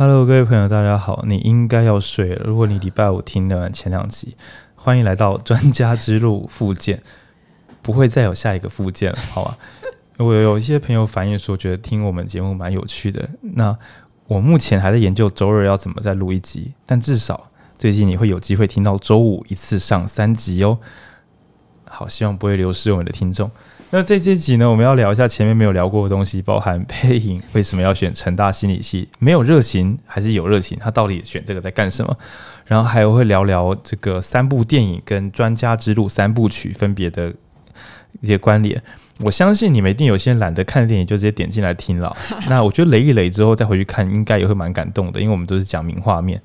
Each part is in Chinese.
Hello，各位朋友，大家好。你应该要睡了。如果你礼拜五听完前两集，欢迎来到专家之路附件，不会再有下一个附件了，好吧？我有一些朋友反映说，觉得听我们节目蛮有趣的。那我目前还在研究周二要怎么再录一集，但至少最近你会有机会听到周五一次上三集哦。好，希望不会流失我们的听众。那这这集呢，我们要聊一下前面没有聊过的东西，包含配音为什么要选成大心理系，没有热情还是有热情，他到底选这个在干什么？然后还有会聊聊这个三部电影跟《专家之路》三部曲分别的一些关联。我相信你们一定有些懒得看电影，就直接点进来听了。那我觉得雷一雷之后再回去看，应该也会蛮感动的，因为我们都是讲名画面。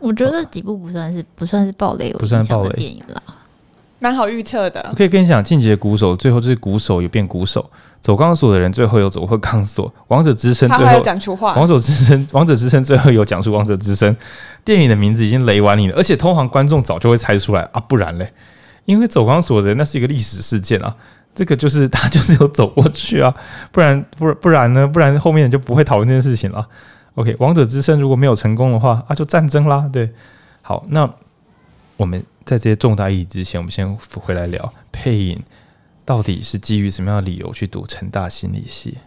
我觉得这几部不算是不算是爆雷，不算爆雷电影了。蛮好预测的。我可以跟你讲，进击的鼓手最后就是鼓手有变鼓手，走钢索的人最后有走过钢索，王者之声最后讲出话，王者之声，王者之声最后有讲出王者之声。电影的名字已经雷完你了，而且通常观众早就会猜出来啊，不然嘞，因为走钢索的人那是一个历史事件啊，这个就是 他就是有走过去啊，不然不不然呢，不然后面就不会讨论这件事情了。OK，王者之声如果没有成功的话啊，就战争啦。对，好，那我们。在这些重大意义之前，我们先回来聊配音到底是基于什么样的理由去读成大心理系？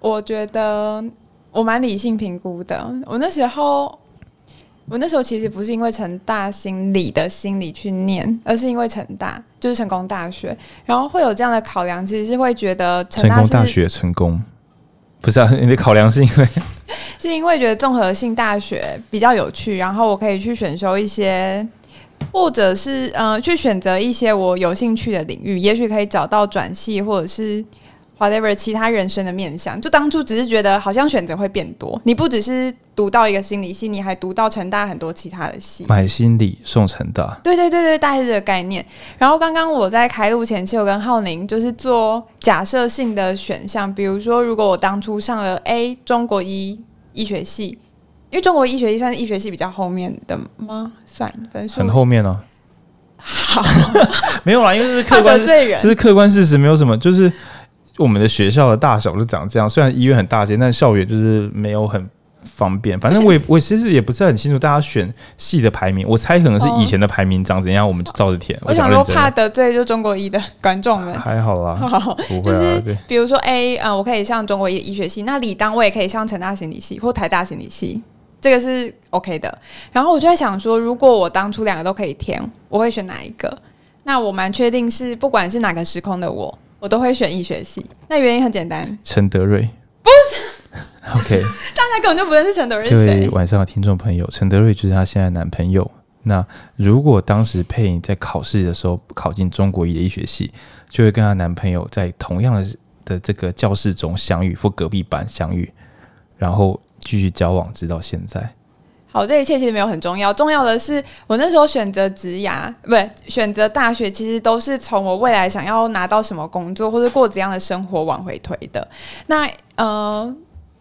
我觉得我蛮理性评估的。我那时候，我那时候其实不是因为成大心理的心理去念，而是因为成大就是成功大学，然后会有这样的考量，其实是会觉得成功大学成功，不是啊？你的考量是因为 是因为觉得综合性大学比较有趣，然后我可以去选修一些。或者是呃，去选择一些我有兴趣的领域，也许可以找到转系，或者是 whatever 其他人生的面向。就当初只是觉得好像选择会变多，你不只是读到一个心理系，你还读到成大很多其他的系，买心理送成大。对对对对，大概是这个概念。然后刚刚我在开录前期，我跟浩宁就是做假设性的选项，比如说如果我当初上了 A 中国医医学系。因为中国医学系算是医学系比较后面的吗？算分数很后面哦。好，没有啦，因为这是客观，这是客观事实，没有什么。就是我们的学校的大小就长这样，虽然医院很大间，但校园就是没有很方便。反正我也我其实也不是很清楚大家选系的排名，我猜可能是以前的排名长怎样，我们就照着填。我想说怕得罪就中国医的观众们，还好啦，好，就是比如说 A 啊，我可以上中国医医学系，那理当我也可以上成大心理系或台大心理系。这个是 OK 的，然后我就在想说，如果我当初两个都可以填，我会选哪一个？那我蛮确定是，不管是哪个时空的我，我都会选医学系。那原因很简单，陈德瑞不是 OK，大家根本就不认识陈德瑞是谁。各位晚上的听众朋友，陈德瑞就是她现在的男朋友。那如果当时佩影在考试的时候考进中国医的医学系，就会跟她男朋友在同样的的这个教室中相遇，或隔壁班相遇，然后。继续交往，直到现在。好，这一切其实没有很重要，重要的是我那时候选择职涯，不对，选择大学，其实都是从我未来想要拿到什么工作或者过怎样的生活往回推的。那呃，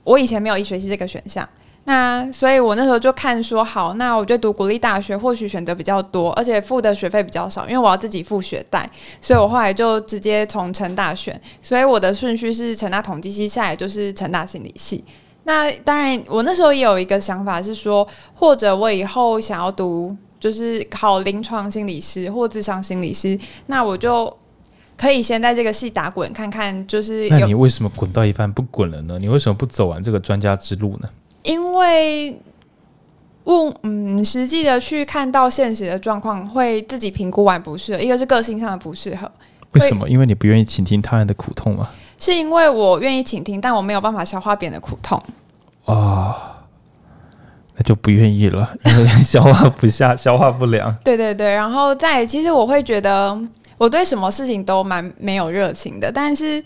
我以前没有医学系这个选项，那所以我那时候就看说，好，那我就读国立大学，或许选择比较多，而且付的学费比较少，因为我要自己付学贷，所以我后来就直接从成大选，所以我的顺序是成大统计系，下来就是成大心理系。那当然，我那时候也有一个想法是说，或者我以后想要读，就是考临床心理师或智商心理师，那我就可以先在这个系打滚看看。就是，那你为什么滚到一半不滚了呢？你为什么不走完这个专家之路呢？因为问，嗯，实际的去看到现实的状况，会自己评估完不适合，一个是个性上的不适合。为什么？因为你不愿意倾听他人的苦痛吗？是因为我愿意倾听，但我没有办法消化别人的苦痛啊、哦，那就不愿意了，因为 消化不下，消化不良。对对对，然后再其实我会觉得我对什么事情都蛮没有热情的，但是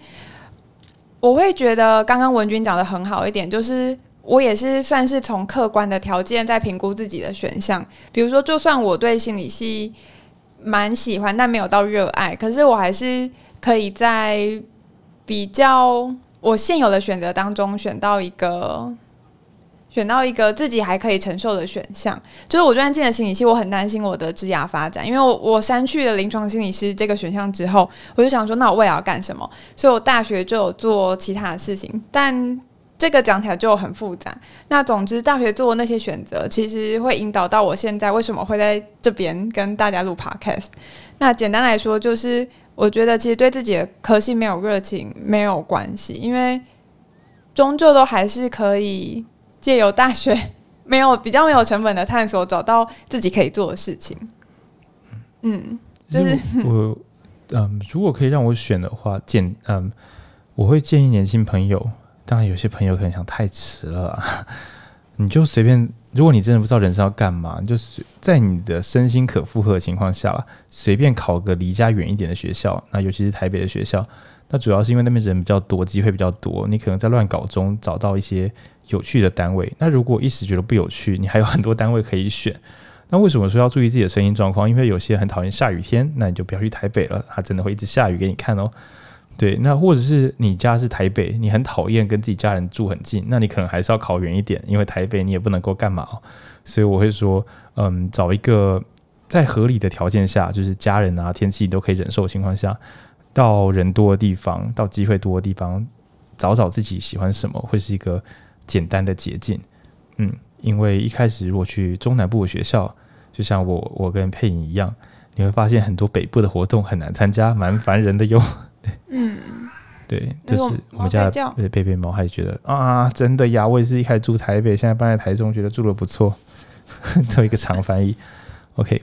我会觉得刚刚文君讲的很好一点，就是我也是算是从客观的条件在评估自己的选项，比如说就算我对心理系蛮喜欢，但没有到热爱，可是我还是可以在。比较我现有的选择当中选到一个，选到一个自己还可以承受的选项，就是我昨天进了心理系，我很担心我的职涯发展，因为我我删去了临床心理师这个选项之后，我就想说，那我未来要干什么？所以我大学就有做其他的事情，但这个讲起来就很复杂。那总之，大学做的那些选择，其实会引导到我现在为什么会在这边跟大家录 podcast。那简单来说，就是我觉得其实对自己的科系没有热情没有关系，因为终究都还是可以借由大学没有比较没有成本的探索，找到自己可以做的事情。嗯，就是我嗯，如果可以让我选的话，建嗯，我会建议年轻朋友。当然，有些朋友可能想太迟了，你就随便。如果你真的不知道人生要干嘛，你就随在你的身心可负荷的情况下，随便考个离家远一点的学校。那尤其是台北的学校，那主要是因为那边人比较多，机会比较多。你可能在乱搞中找到一些有趣的单位。那如果一时觉得不有趣，你还有很多单位可以选。那为什么说要注意自己的声音状况？因为有些人很讨厌下雨天，那你就不要去台北了，它真的会一直下雨给你看哦。对，那或者是你家是台北，你很讨厌跟自己家人住很近，那你可能还是要考远一点，因为台北你也不能够干嘛。所以我会说，嗯，找一个在合理的条件下，就是家人啊、天气都可以忍受的情况下，到人多的地方，到机会多的地方，找找自己喜欢什么，会是一个简单的捷径。嗯，因为一开始如果去中南部的学校，就像我我跟佩颖一样，你会发现很多北部的活动很难参加，蛮烦人的哟。嗯，对，就是我们家的贝贝猫，还觉得啊，真的呀，我也是一开始住台北，现在搬来台中，觉得住的不错。做一个长翻译，OK。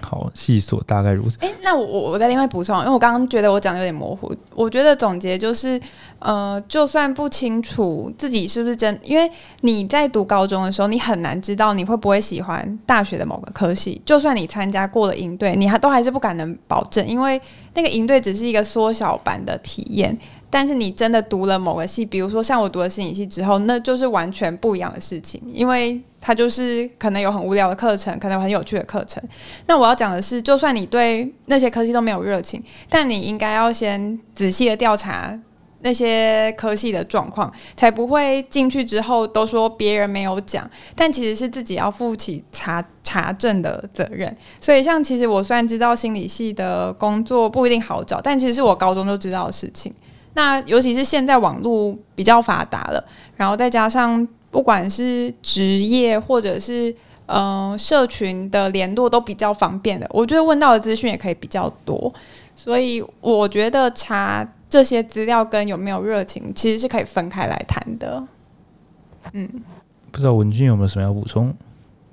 好，细琐大概如此。哎、那我我我再另外补充，因为我刚刚觉得我讲的有点模糊。我觉得总结就是，呃，就算不清楚自己是不是真，因为你在读高中的时候，你很难知道你会不会喜欢大学的某个科系。就算你参加过了营队，你还都还是不敢能保证，因为那个营队只是一个缩小版的体验。但是你真的读了某个系，比如说像我读了心理系之后，那就是完全不一样的事情，因为它就是可能有很无聊的课程，可能有很有趣的课程。那我要讲的是，就算你对那些科系都没有热情，但你应该要先仔细的调查那些科系的状况，才不会进去之后都说别人没有讲，但其实是自己要负起查查证的责任。所以，像其实我虽然知道心理系的工作不一定好找，但其实是我高中就知道的事情。那尤其是现在网络比较发达了，然后再加上不管是职业或者是嗯、呃、社群的联络都比较方便的，我觉得问到的资讯也可以比较多，所以我觉得查这些资料跟有没有热情其实是可以分开来谈的。嗯，不知道文俊有没有什么要补充？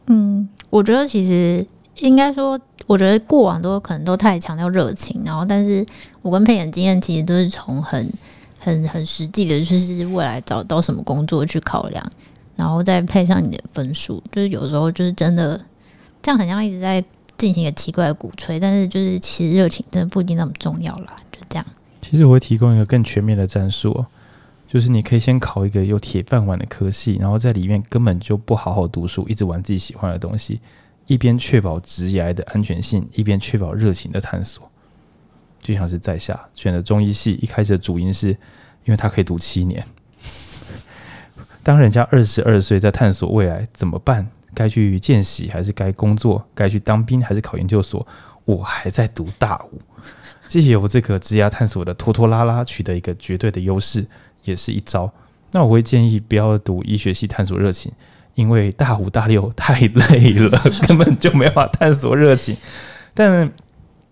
嗯，我觉得其实应该说。我觉得过往都可能都太强调热情，然后，但是我跟佩妍经验其实都是从很、很、很实际的，就是未来找到什么工作去考量，然后再配上你的分数。就是有时候就是真的这样，很像一直在进行一个奇怪的鼓吹，但是就是其实热情真的不一定那么重要啦。就这样。其实我会提供一个更全面的战术哦，就是你可以先考一个有铁饭碗的科系，然后在里面根本就不好好读书，一直玩自己喜欢的东西。一边确保职业的安全性，一边确保热情的探索，就像是在下选的中医系，一开始的主因是因为他可以读七年。当人家二十二岁在探索未来怎么办，该去见习还是该工作，该去当兵还是考研究所，我还在读大五，借由这个职业探索的拖拖拉拉，取得一个绝对的优势，也是一招。那我会建议不要读医学系探索热情。因为大五大六太累了，根本就没法探索热情。但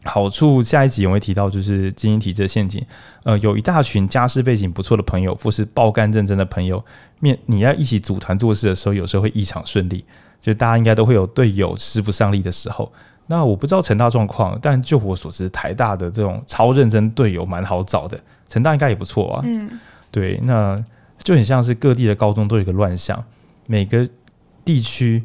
好处下一集我会提到，就是精英体质陷阱。呃，有一大群家世背景不错的朋友，或是爆肝认真的朋友，面你要一起组团做事的时候，有时候会异常顺利。就大家应该都会有队友使不上力的时候。那我不知道成大状况，但就我所知，台大的这种超认真队友蛮好找的。成大应该也不错啊。嗯，对，那就很像是各地的高中都有一个乱象。每个地区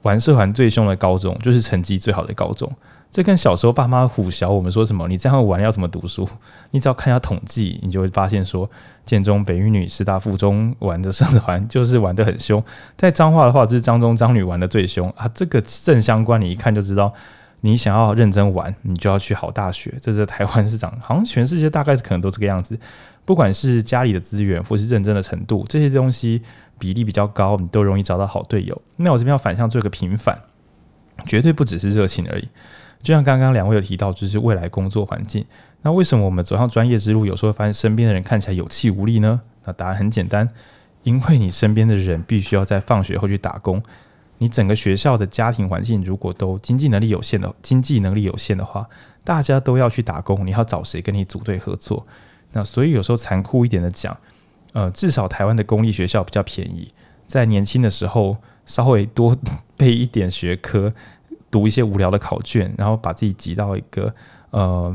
玩社团最凶的高中，就是成绩最好的高中。这跟小时候爸妈唬小我们说什么“你这样玩要怎么读书”，你只要看一下统计，你就会发现说，建中、北一女、师大附中玩的社团 就是玩得很凶。在彰化的话，就是彰中、彰女玩得最凶啊。这个正相关，你一看就知道，你想要认真玩，你就要去好大学。这是台湾市长，好像全世界大概可能都这个样子。不管是家里的资源，或是认真的程度，这些东西。比例比较高，你都容易找到好队友。那我这边要反向做一个平反，绝对不只是热情而已。就像刚刚两位有提到，就是未来工作环境。那为什么我们走上专业之路，有时候会发现身边的人看起来有气无力呢？那答案很简单，因为你身边的人必须要在放学后去打工，你整个学校的家庭环境如果都经济能力有限的，经济能力有限的话，大家都要去打工，你要找谁跟你组队合作？那所以有时候残酷一点的讲，呃，至少台湾的公立学校比较便宜，在年轻的时候稍微多 背一点学科，读一些无聊的考卷，然后把自己挤到一个呃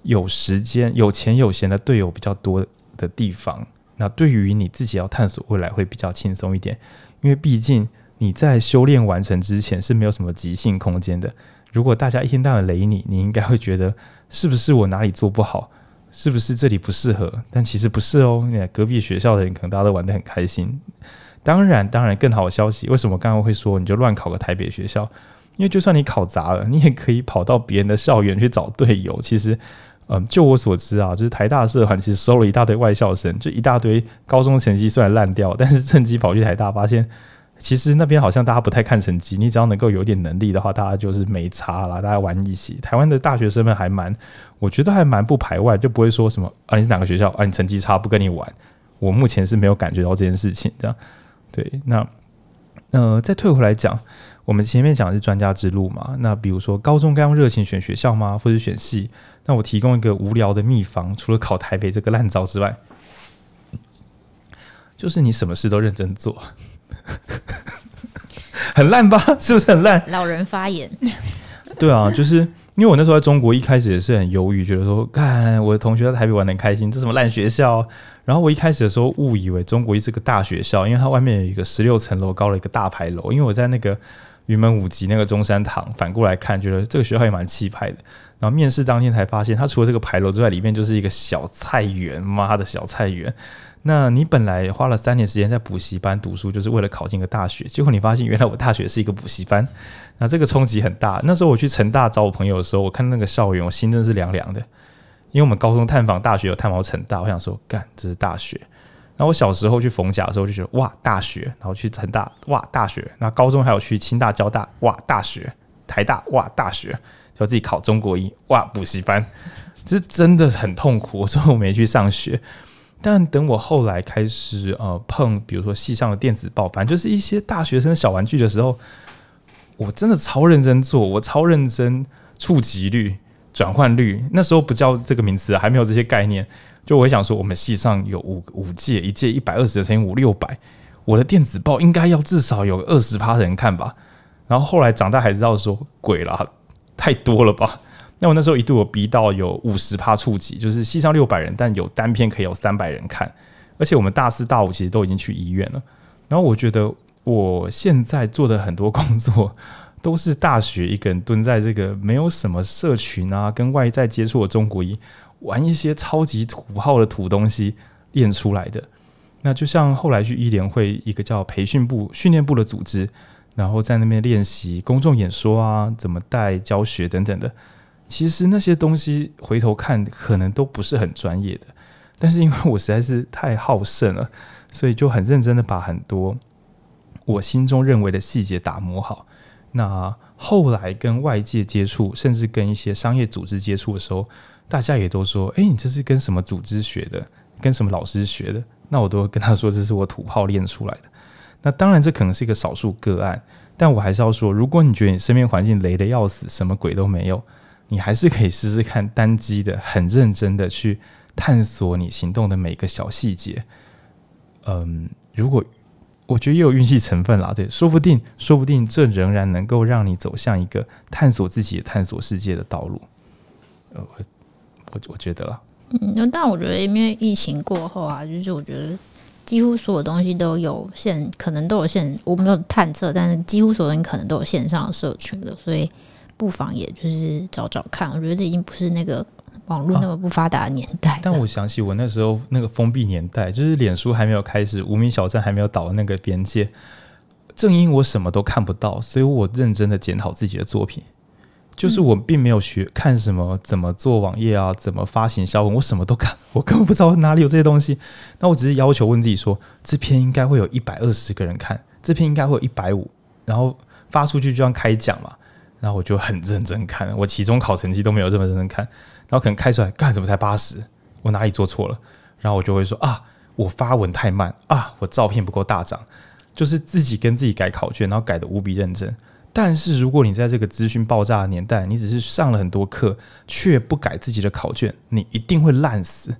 有时间、有钱有闲的队友比较多的地方。那对于你自己要探索未来会比较轻松一点，因为毕竟你在修炼完成之前是没有什么极限空间的。如果大家一天到晚雷你，你应该会觉得是不是我哪里做不好，是不是这里不适合？但其实不是哦。你看隔壁学校的人可能大家都玩得很开心。当然，当然更好的消息，为什么刚刚会说你就乱考个台北学校？因为就算你考砸了，你也可以跑到别人的校园去找队友。其实。嗯，就我所知啊，就是台大社团其实收了一大堆外校生，就一大堆高中成绩虽然烂掉，但是趁机跑去台大，发现其实那边好像大家不太看成绩，你只要能够有点能力的话，大家就是没差啦，大家玩一起。台湾的大学生们还蛮，我觉得还蛮不排外，就不会说什么啊你是哪个学校啊你成绩差不跟你玩。我目前是没有感觉到这件事情这样。对，那呃再退回来讲，我们前面讲的是专家之路嘛，那比如说高中该用热情选学校吗，或者选系？那我提供一个无聊的秘方，除了考台北这个烂招之外，就是你什么事都认真做，很烂吧？是不是很烂？老人发言。对啊，就是因为我那时候在中国一开始也是很犹豫，觉得说，看我的同学在台北玩的很开心，这什么烂学校？然后我一开始的时候误以为中国是个大学校，因为它外面有一个十六层楼高的一个大牌楼。因为我在那个云门舞集那个中山堂，反过来看，觉得这个学校也蛮气派的。然后面试当天才发现，它除了这个牌楼之外，里面就是一个小菜园。妈的小菜园！那你本来花了三年时间在补习班读书，就是为了考进个大学，结果你发现原来我大学是一个补习班。那这个冲击很大。那时候我去成大找我朋友的时候，我看那个校园，我心真是凉凉的。因为我们高中探访大学有探访成大，我想说，干，这是大学。那我小时候去逢甲的时候就觉得，哇，大学。然后去成大，哇，大学。那高中还有去清大、交大，哇，大学。台大，哇，大学。我自己考中国一，哇，补习班，这真的很痛苦。我说我没去上学，但等我后来开始呃碰，比如说系上的电子报，反正就是一些大学生小玩具的时候，我真的超认真做，我超认真触及率、转换率，那时候不叫这个名词，还没有这些概念。就我想说，我们系上有五五届，一届一百二十乘以五六百，我的电子报应该要至少有二十趴人看吧。然后后来长大才知道说，鬼啦。太多了吧？那我那时候一度有逼到有五十趴触及，就是系上六百人，但有单篇可以有三百人看，而且我们大四大五其实都已经去医院了。然后我觉得我现在做的很多工作，都是大学一个人蹲在这个没有什么社群啊，跟外在接触的中国医，玩一些超级土炮的土东西练出来的。那就像后来去医联会一个叫培训部、训练部的组织。然后在那边练习公众演说啊，怎么带教学等等的。其实那些东西回头看可能都不是很专业的，但是因为我实在是太好胜了，所以就很认真的把很多我心中认为的细节打磨好。那后来跟外界接触，甚至跟一些商业组织接触的时候，大家也都说：“哎，你这是跟什么组织学的？跟什么老师学的？”那我都跟他说：“这是我土炮练出来的。”那当然，这可能是一个少数个案，但我还是要说，如果你觉得你身边环境雷得要死，什么鬼都没有，你还是可以试试看单机的，很认真的去探索你行动的每个小细节。嗯，如果我觉得也有运气成分啦，对，说不定，说不定这仍然能够让你走向一个探索自己、探索世界的道路。呃，我我觉得啦，嗯，但我觉得因为疫情过后啊，就是我觉得。几乎所有东西都有线，可能都有线。我没有探测，但是几乎所有人可能都有线上的社群的，所以不妨也就是找找看。我觉得这已经不是那个网络那么不发达的年代，啊。但我想起我那时候那个封闭年代，就是脸书还没有开始，无名小站还没有倒的那个边界。正因我什么都看不到，所以我认真的检讨自己的作品。就是我并没有学看什么怎么做网页啊，怎么发行销文，我什么都看，我根本不知道哪里有这些东西。那我只是要求问自己说，这篇应该会有一百二十个人看，这篇应该会有一百五，然后发出去就像开奖嘛。然后我就很认真看，我期中考成绩都没有这么认真看，然后可能开出来，干什么才八十？我哪里做错了？然后我就会说啊，我发文太慢啊，我照片不够大张，就是自己跟自己改考卷，然后改的无比认真。但是如果你在这个资讯爆炸的年代，你只是上了很多课，却不改自己的考卷，你一定会烂死，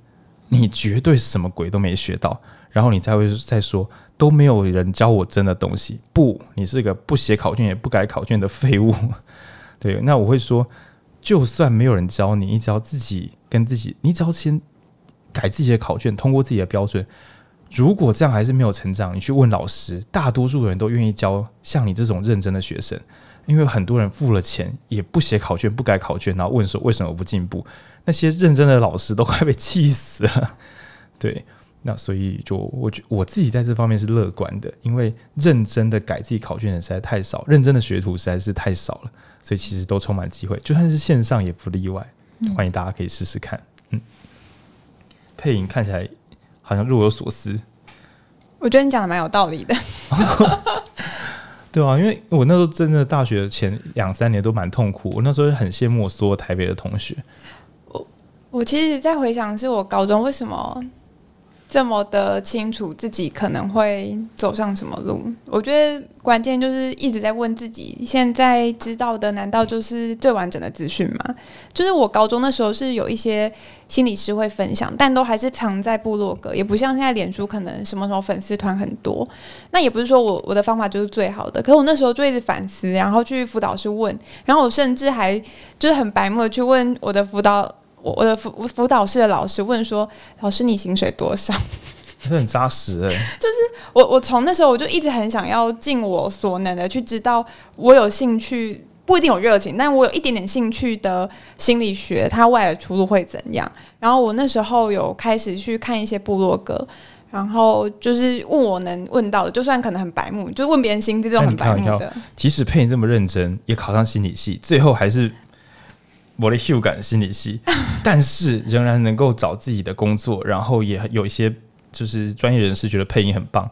你绝对什么鬼都没学到，然后你才会再说都没有人教我真的东西。不，你是个不写考卷也不改考卷的废物。对，那我会说，就算没有人教你，你只要自己跟自己，你只要先改自己的考卷，通过自己的标准。如果这样还是没有成长，你去问老师，大多数人都愿意教像你这种认真的学生，因为很多人付了钱也不写考卷、不改考卷，然后问说为什么不进步？那些认真的老师都快被气死了。对，那所以就我觉我自己在这方面是乐观的，因为认真的改自己考卷的实在太少，认真的学徒实在是太少了，所以其实都充满机会，就算是线上也不例外。欢迎大家可以试试看。嗯，配音看起来。好像若有所思，我觉得你讲的蛮有道理的，对啊，因为我那时候真的大学前两三年都蛮痛苦，我那时候很羡慕我所有台北的同学。我我其实，在回想是我高中为什么。这么的清楚自己可能会走上什么路，我觉得关键就是一直在问自己：现在知道的难道就是最完整的资讯吗？就是我高中的时候是有一些心理师会分享，但都还是藏在部落格，也不像现在脸书可能什么什么粉丝团很多。那也不是说我我的方法就是最好的，可是我那时候就一直反思，然后去辅导室问，然后我甚至还就是很白目的去问我的辅导。我我的辅辅导室的老师问说：“老师，你薪水多少？” 是很扎实哎。就是我我从那时候我就一直很想要尽我所能的去知道我有兴趣，不一定有热情，但我有一点点兴趣的心理学，它未来的出路会怎样？然后我那时候有开始去看一些部落格，然后就是问我能问到的，就算可能很白目，就问别人薪资这种很白目的。即使配你这么认真，也考上心理系，最后还是。我的修感心理系，但是仍然能够找自己的工作，然后也有一些就是专业人士觉得配音很棒，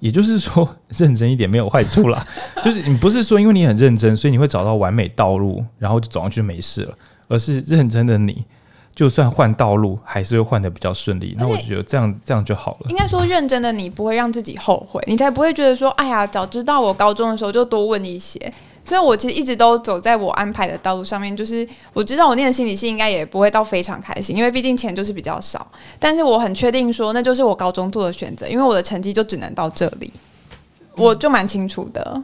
也就是说认真一点没有坏处啦。就是你不是说因为你很认真，所以你会找到完美道路，然后就走上去没事了，而是认真的你，就算换道路还是会换的比较顺利。那我觉得这样这样就好了。应该说认真的你不会让自己后悔，你才不会觉得说哎呀，早知道我高中的时候就多问一些。所以，我其实一直都走在我安排的道路上面。就是我知道我念的心理系应该也不会到非常开心，因为毕竟钱就是比较少。但是我很确定说，那就是我高中做的选择，因为我的成绩就只能到这里，我就蛮清楚的。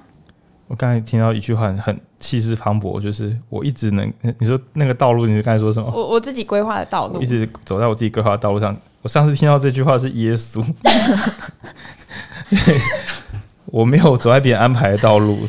我刚才听到一句话很气势磅礴，就是我一直能，你说那个道路，你是刚才说什么？我我自己规划的道路，一直走在我自己规划的道路上。我上次听到这句话是耶稣，我没有走在别人安排的道路。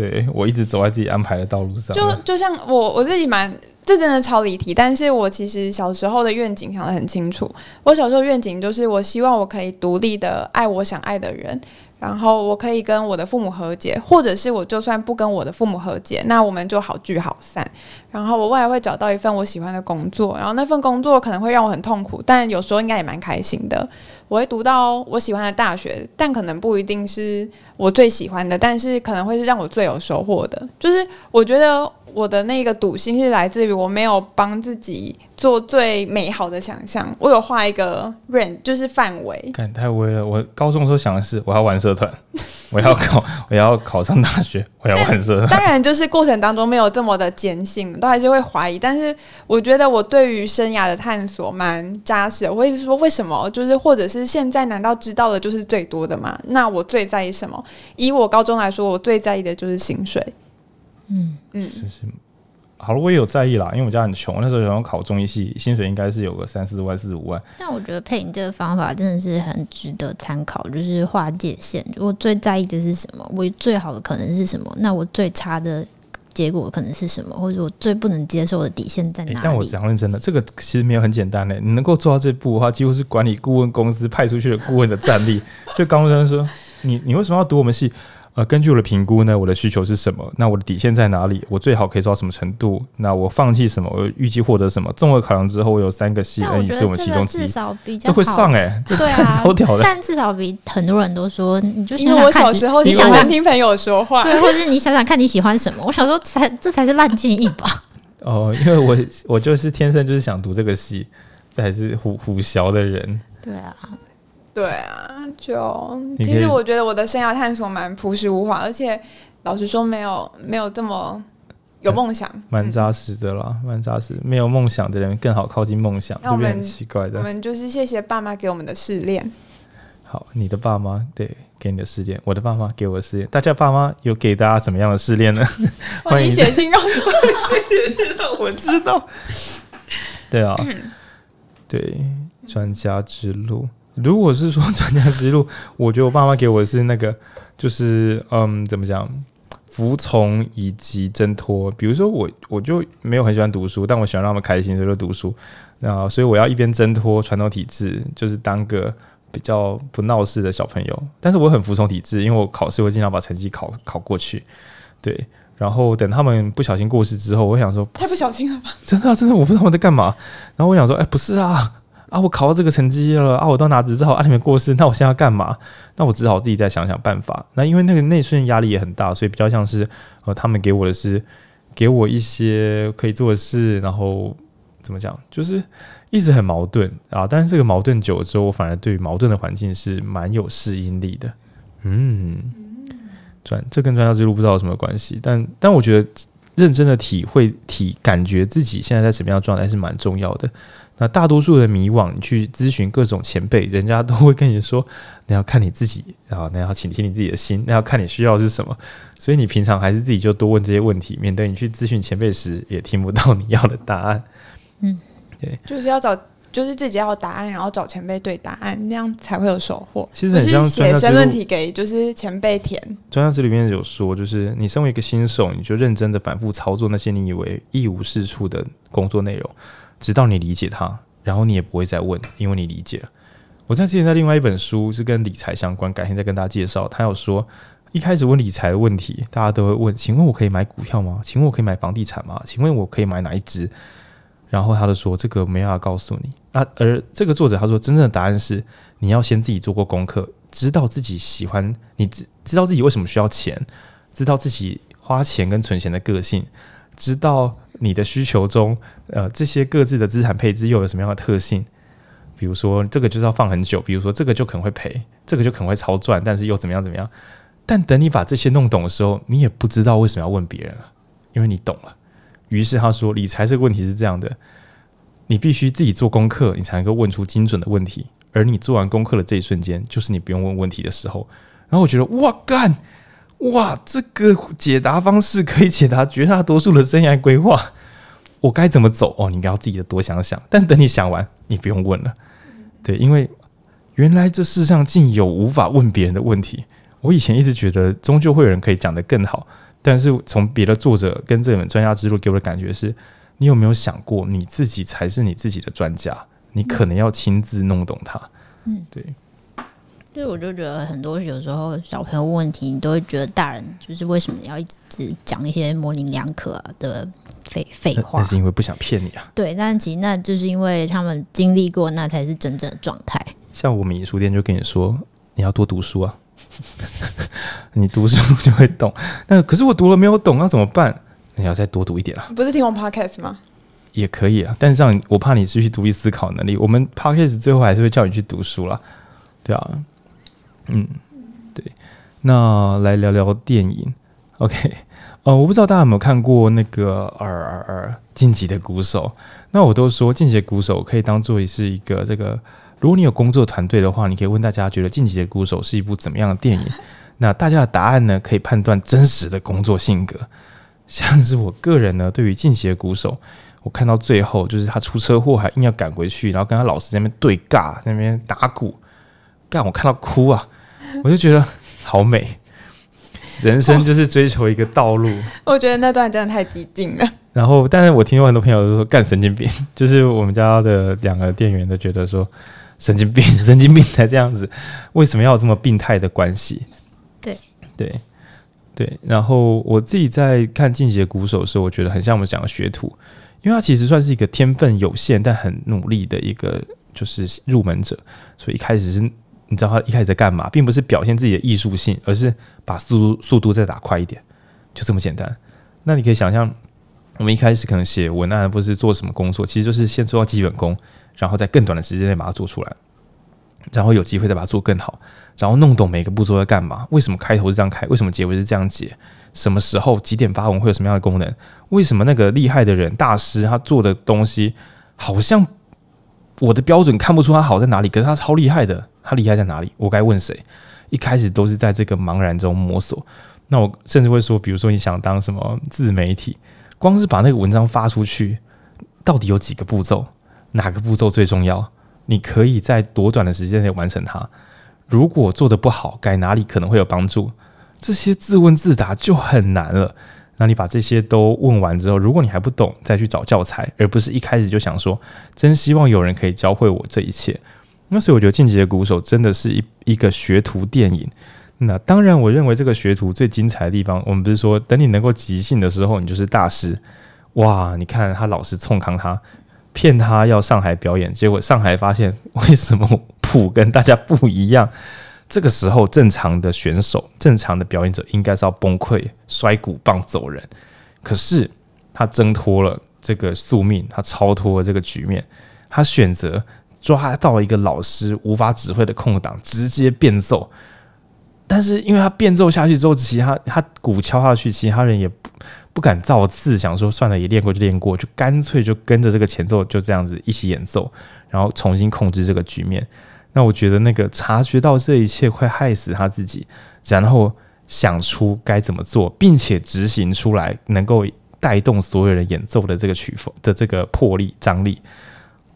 对，我一直走在自己安排的道路上。就就像我我自己蛮，这真的超离题。但是我其实小时候的愿景想得很清楚。我小时候愿景就是，我希望我可以独立的爱我想爱的人，然后我可以跟我的父母和解，或者是我就算不跟我的父母和解，那我们就好聚好散。然后我未来会找到一份我喜欢的工作，然后那份工作可能会让我很痛苦，但有时候应该也蛮开心的。我会读到我喜欢的大学，但可能不一定是我最喜欢的，但是可能会是让我最有收获的。就是我觉得我的那个赌心是来自于我没有帮自己做最美好的想象，我有画一个 range，就是范围。感太微了。我高中的时候想的是，我要玩社团，我要考，我要考上大学，当然，就是过程当中没有这么的坚信，都还是会怀疑。但是我觉得我对于生涯的探索蛮扎实的。我会说为什么？就是或者是。现在难道知道的就是最多的吗？那我最在意什么？以我高中来说，我最在意的就是薪水。嗯嗯，是是，好了，我也有在意啦，因为我家很穷，那时候想要考中医系，薪水应该是有个三四万、四五万。但我觉得配你这个方法真的是很值得参考，就是划界线。我最在意的是什么？我最好的可能是什么？那我最差的。结果可能是什么，或者我最不能接受的底线在哪里？欸、但我讲认真的，这个其实没有很简单嘞。你能够做到这步的话，几乎是管理顾问公司派出去的顾问的战力。就刚刚说，你你为什么要读我们系？呃，根据我的评估呢，我的需求是什么？那我的底线在哪里？我最好可以做到什么程度？那我放弃什么？我预计获得什么？综合考量之后，我有三个系，而你是我们其中之一，至少比较这会上哎、欸，对啊，超屌的。但至少比很多人都说，你就想想因为我小时候你想想听朋友说话，对，或者是你想想看你喜欢什么？我小时候才这才是烂建议吧？哦，因为我我就是天生就是想读这个系，这还是虎虎小的人，对啊。对啊，就其实我觉得我的生涯探索蛮朴实无华，而且老实说，没有没有这么有梦想，蛮扎实的啦，蛮扎实。没有梦想的人更好靠近梦想，就变很奇怪的。我们就是谢谢爸妈给我们的试炼。好，你的爸妈对给你的试炼，我的爸妈给我的试炼，大家爸妈有给大家什么样的试炼呢？欢迎写信告诉我，让 我知道。对啊，对，专家之路。如果是说专家之路，我觉得我爸妈给我的是那个，就是嗯，怎么讲，服从以及挣脱。比如说我，我就没有很喜欢读书，但我喜欢让他们开心，所以就读书。然后，所以我要一边挣脱传统体制，就是当个。比较不闹事的小朋友，但是我很服从体制，因为我考试会尽量把成绩考考过去。对，然后等他们不小心过世之后，我想说，太不小心了吧？真的、真的，我不知道我在干嘛。然后我想说，哎、不是啊啊，我考到这个成绩了啊，我到拿执照啊，你们过世，那我现在要干嘛？那我只好自己再想想办法。那因为那个内训压力也很大，所以比较像是呃，他们给我的是给我一些可以做的事，然后怎么讲，就是。一直很矛盾啊，但是这个矛盾久了之后，我反而对于矛盾的环境是蛮有适应力的。嗯，专这跟专家之路不知道有什么关系，但但我觉得认真的体会体感觉自己现在在什么样的状态是蛮重要的。那大多数的迷惘，你去咨询各种前辈，人家都会跟你说，那要看你自己，然后那要倾听你自己的心，那要看你需要是什么。所以你平常还是自己就多问这些问题，免得你去咨询前辈时也听不到你要的答案。嗯。对，就是要找，就是自己要答案，然后找前辈对答案，那样才会有收获。其实很像写申论题给就是前辈填。专家这里面有说，就是你身为一个新手，你就认真的反复操作那些你以为一无是处的工作内容，直到你理解它，然后你也不会再问，因为你理解了。我在之前在另外一本书是跟理财相关，改天再跟大家介绍。他有说，一开始问理财的问题，大家都会问：请问我可以买股票吗？请问我可以买房地产吗？请问我可以买哪一支？然后他就说：“这个没办法告诉你。那而这个作者他说，真正的答案是你要先自己做过功课，知道自己喜欢，你知知道自己为什么需要钱，知道自己花钱跟存钱的个性，知道你的需求中，呃，这些各自的资产配置又有什么样的特性。比如说，这个就是要放很久，比如说这个就可能会赔，这个就可能会超赚，但是又怎么样怎么样。但等你把这些弄懂的时候，你也不知道为什么要问别人了，因为你懂了。”于是他说：“理财这个问题是这样的，你必须自己做功课，你才能够问出精准的问题。而你做完功课的这一瞬间，就是你不用问问题的时候。然后我觉得，哇干，哇，这个解答方式可以解答绝大多数的生涯规划。我该怎么走？哦，你应该要自己的多想想。但等你想完，你不用问了。对，因为原来这世上竟有无法问别人的问题。我以前一直觉得，终究会有人可以讲得更好。”但是从别的作者跟这本专家之路给我的感觉是，你有没有想过你自己才是你自己的专家？你可能要亲自弄懂它。嗯，对。所以我就觉得很多有时候小朋友问问题，你都会觉得大人就是为什么要一直讲一些模棱两可的废废话？那是因为不想骗你啊。对，但其实那就是因为他们经历过，那才是真正的状态。像我们书店就跟你说，你要多读书啊。你读书就会懂，那可是我读了没有懂，那怎么办？你要再多读一点啊！不是听我 podcast 吗？也可以啊，但是这样我怕你失去独立思考能力。我们 podcast 最后还是会叫你去读书啦，对啊，嗯，对。那来聊聊电影，OK？呃，我不知道大家有没有看过那个二二二进击的鼓手？那我都说晋级的鼓手可以当做是一个这个。如果你有工作团队的话，你可以问大家觉得《晋级的鼓手》是一部怎么样的电影？那大家的答案呢？可以判断真实的工作性格。像是我个人呢，对于《晋级的鼓手》，我看到最后就是他出车祸还硬要赶回去，然后跟他老师在那边对尬，在那边打鼓，干我看到哭啊！我就觉得好美，人生就是追求一个道路。我觉得那段真的太激进了。然后，但是我听过很多朋友都说干神经病，就是我们家的两个店员都觉得说。神经病，神经病才这样子，为什么要有这么病态的关系？对对对。然后我自己在看《进击的鼓手》的时候，我觉得很像我们讲的学徒，因为他其实算是一个天分有限但很努力的一个就是入门者，所以一开始是你知道他一开始在干嘛，并不是表现自己的艺术性，而是把速度速度再打快一点，就这么简单。那你可以想象，我们一开始可能写文案或是做什么工作，其实就是先做到基本功。然后在更短的时间内把它做出来。然后有机会再把它做更好，然后弄懂每个步骤在干嘛，为什么开头是这样开，为什么结尾是这样结，什么时候几点发文会有什么样的功能，为什么那个厉害的人大师他做的东西好像我的标准看不出他好在哪里，可是他超厉害的，他厉害在哪里？我该问谁？一开始都是在这个茫然中摸索。那我甚至会说，比如说你想当什么自媒体，光是把那个文章发出去，到底有几个步骤？哪个步骤最重要？你可以在多短的时间内完成它。如果做得不好，改哪里可能会有帮助？这些自问自答就很难了。那你把这些都问完之后，如果你还不懂，再去找教材，而不是一开始就想说，真希望有人可以教会我这一切。那所以我觉得《晋级的鼓手》真的是一一个学徒电影。那当然，我认为这个学徒最精彩的地方，我们不是说等你能够即兴的时候，你就是大师。哇，你看他老师冲康他，骗他要上台表演，结果上台发现为什么谱跟大家不一样？这个时候，正常的选手、正常的表演者应该是要崩溃、摔鼓棒走人。可是他挣脱了这个宿命，他超脱了这个局面，他选择抓到一个老师无法指挥的空档，直接变奏。但是，因为他变奏下去之后，其他他鼓敲下去，其他人也不不敢造次，想说算了，也练过就练过，就干脆就跟着这个前奏就这样子一起演奏，然后重新控制这个局面。那我觉得那个察觉到这一切会害死他自己，然后想出该怎么做，并且执行出来，能够带动所有人演奏的这个曲风的这个魄力张力，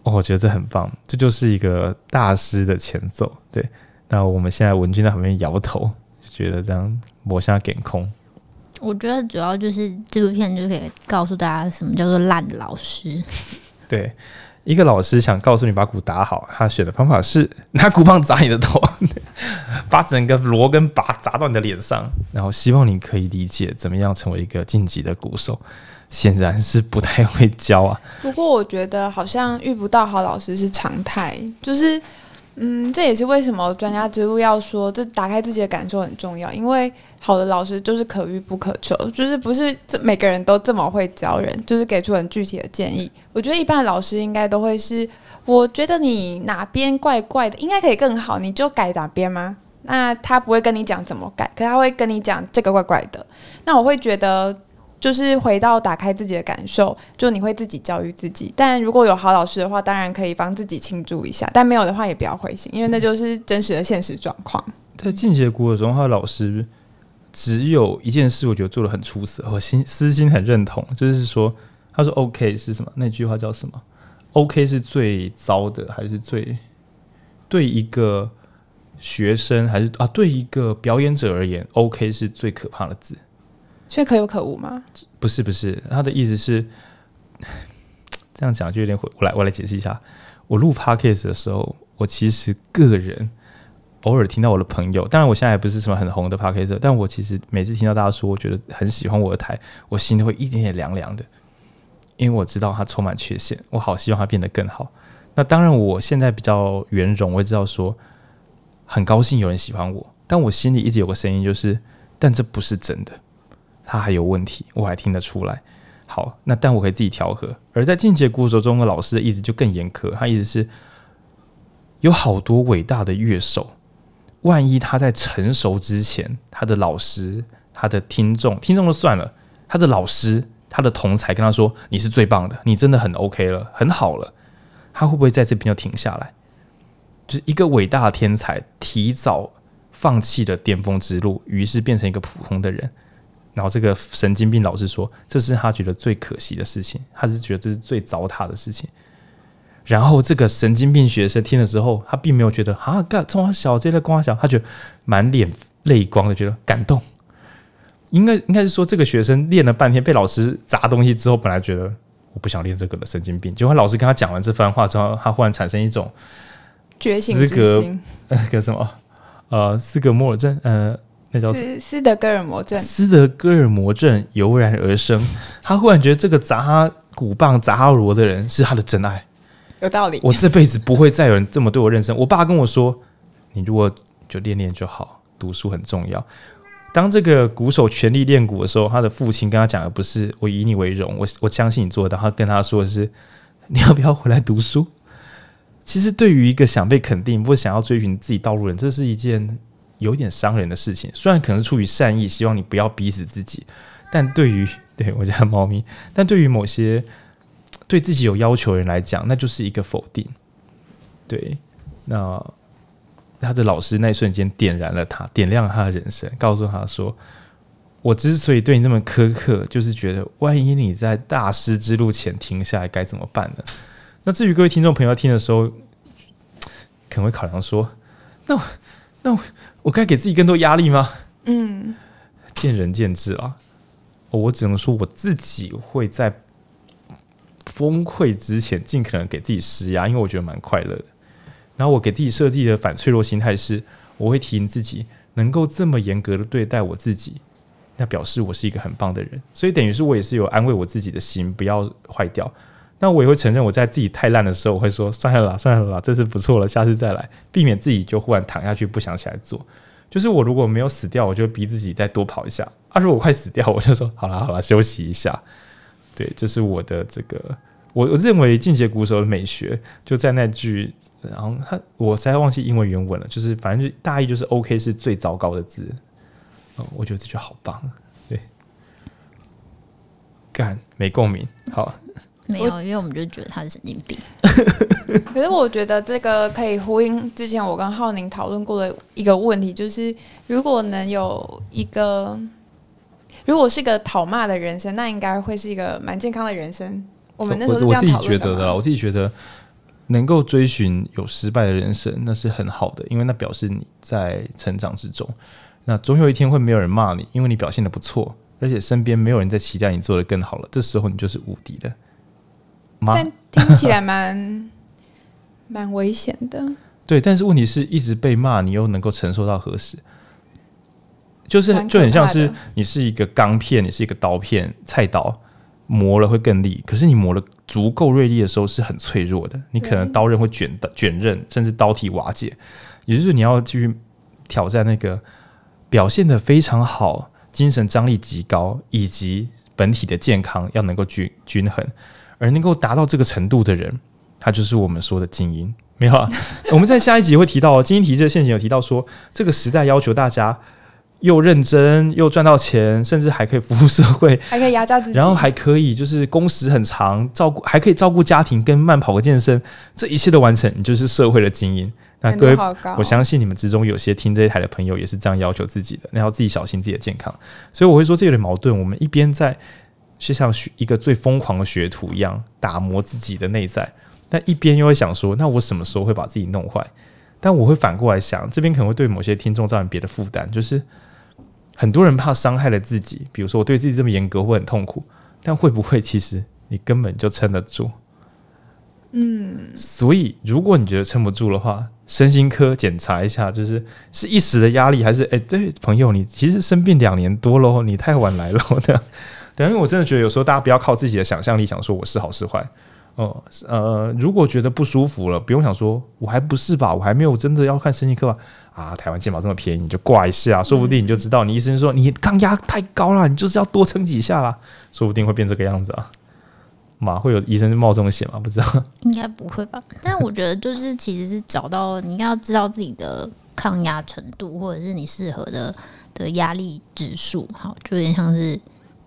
哦，我觉得这很棒，这就是一个大师的前奏，对。那我们现在文君在旁边摇头，就觉得这样磨下点空。我觉得主要就是这部片就可以告诉大家什么叫做烂老师。对，一个老师想告诉你把鼓打好，他选的方法是拿鼓棒砸你的头，把整个锣跟把砸到你的脸上，然后希望你可以理解怎么样成为一个晋级的鼓手。显然是不太会教啊。不过我觉得好像遇不到好老师是常态，就是。嗯，这也是为什么专家之路要说，这打开自己的感受很重要。因为好的老师就是可遇不可求，就是不是这每个人都这么会教人，就是给出很具体的建议。我觉得一般的老师应该都会是，我觉得你哪边怪怪的，应该可以更好，你就改哪边吗？那他不会跟你讲怎么改，可他会跟你讲这个怪怪的。那我会觉得。就是回到打开自己的感受，就你会自己教育自己。但如果有好老师的话，当然可以帮自己庆祝一下。但没有的话，也不要灰心，因为那就是真实的现实状况。在进阶过程中，他的老师只有一件事，我觉得做的很出色，我心私心很认同，就是说，他说 “OK” 是什么？那句话叫什么？“OK” 是最糟的，还是最对一个学生，还是啊，对一个表演者而言，“OK” 是最可怕的字。所以可有可无吗？不是不是，他的意思是 这样讲就有点毁。我来我来解释一下。我录 podcast 的时候，我其实个人偶尔听到我的朋友，当然我现在也不是什么很红的 podcast，但我其实每次听到大家说，我觉得很喜欢我的台，我心里会一点点凉凉的，因为我知道它充满缺陷，我好希望它变得更好。那当然，我现在比较圆融，我也知道说很高兴有人喜欢我，但我心里一直有个声音，就是但这不是真的。他还有问题，我还听得出来。好，那但我可以自己调和。而在进阶鼓手中的老师的意思就更严苛，他意思是有好多伟大的乐手，万一他在成熟之前，他的老师、他的听众、听众就算了，他的老师、他的同才跟他说：“你是最棒的，你真的很 OK 了，很好了。”他会不会在这边就停下来？就是一个伟大的天才提早放弃了巅峰之路，于是变成一个普通的人。然后这个神经病老师说，这是他觉得最可惜的事情，他是觉得这是最糟蹋的事情。然后这个神经病学生听了之后，他并没有觉得啊，干从小这个光小，他觉得满脸泪光的，觉得感动。应该应该是说，这个学生练了半天，被老师砸东西之后，本来觉得我不想练这个了，神经病。结果老师跟他讲完这番话之后，他忽然产生一种觉醒之心，那个什么呃，斯格摩尔症，呃。那叫斯斯德哥尔摩症，斯德哥尔摩症油然而生。他忽然觉得这个砸他鼓棒、砸他锣的人是他的真爱，有道理。我这辈子不会再有人这么对我认真。我爸跟我说：“你如果就练练就好，读书很重要。”当这个鼓手全力练鼓的时候，他的父亲跟他讲的不是“我以你为荣”，我我相信你做得到。他跟他说的是：“你要不要回来读书？”其实对于一个想被肯定或想要追寻自己道路的人，这是一件有点伤人的事情。虽然可能出于善意，希望你不要逼死自己，但对于 对我家猫咪，但对于某些对自己有要求的人来讲，那就是一个否定。对，那他的老师那一瞬间点燃了他，点亮了他的人生，告诉他说：“我之所以对你这么苛刻，就是觉得万一你在大师之路前停下来，该怎么办呢？”那至于各位听众朋友听的时候，可能会考量说：“那我那我我该给自己更多压力吗？”嗯，见仁见智啊。我只能说我自己会在崩溃之前尽可能给自己施压，因为我觉得蛮快乐的。然后我给自己设计的反脆弱心态是，我会提醒自己，能够这么严格的对待我自己，那表示我是一个很棒的人。所以等于是我也是有安慰我自己的心，不要坏掉。那我也会承认我在自己太烂的时候，我会说算了啦，算了啦，这次不错了，下次再来，避免自己就忽然躺下去不想起来做。就是我如果没有死掉，我就逼自己再多跑一下；啊，如果快死掉，我就说好了好了，休息一下。对，这是我的这个，我我认为进阶鼓手的美学就在那句，然后他我实在忘记英文原文了，就是反正就大意就是 OK 是最糟糕的字。哦，我觉得这句好棒，对，干没共鸣，好。没有，因为我们就觉得他是神经病。可是我觉得这个可以呼应之前我跟浩宁讨论过的一个问题，就是如果能有一个，如果是一个讨骂的人生，那应该会是一个蛮健康的人生。我们那时候是这样讨论的。我自己觉得的啦，我自己觉得能够追寻有失败的人生，那是很好的，因为那表示你在成长之中。那总有一天会没有人骂你，因为你表现的不错，而且身边没有人在期待你做的更好了。这时候你就是无敌的。但听起来蛮 蛮危险的。对，但是问题是一直被骂，你又能够承受到何时？就是就很像是你是一个钢片，你是一个刀片，菜刀磨了会更利，可是你磨了足够锐利的时候是很脆弱的，你可能刀刃会卷的卷刃，甚至刀体瓦解。也就是你要继续挑战那个表现的非常好、精神张力极高，以及本体的健康要能够均均衡。而能够达到这个程度的人，他就是我们说的精英，没有啊？我们在下一集会提到精英体制的陷阱，有提到说，这个时代要求大家又认真又赚到钱，甚至还可以服务社会，还可以压榨自己，然后还可以就是工时很长，照顾还可以照顾家庭跟慢跑个健身，这一切的完成，你就是社会的精英。那各位，我相信你们之中有些听这一台的朋友也是这样要求自己的，那要自己小心自己的健康。所以我会说这有点矛盾，我们一边在。就像学一个最疯狂的学徒一样打磨自己的内在，但一边又会想说：那我什么时候会把自己弄坏？但我会反过来想，这边可能会对某些听众造成别的负担，就是很多人怕伤害了自己，比如说我对自己这么严格会很痛苦，但会不会其实你根本就撑得住？嗯，所以如果你觉得撑不住的话，身心科检查一下，就是是一时的压力，还是哎，对朋友，你其实生病两年多了，你太晚来了的。对，因为我真的觉得有时候大家不要靠自己的想象力想说我是好是坏，哦，呃，如果觉得不舒服了，不用想说我还不是吧，我还没有真的要看身心科吧？啊，台湾健保这么便宜，你就挂一下，说不定你就知道，你医生说你抗压太高了，你就是要多撑几下啦，说不定会变这个样子啊。嘛，会有医生冒这种险吗？不知道，应该不会吧？但我觉得就是其实是找到你应该要知道自己的抗压程度，或者是你适合的的压力指数，好，就有点像是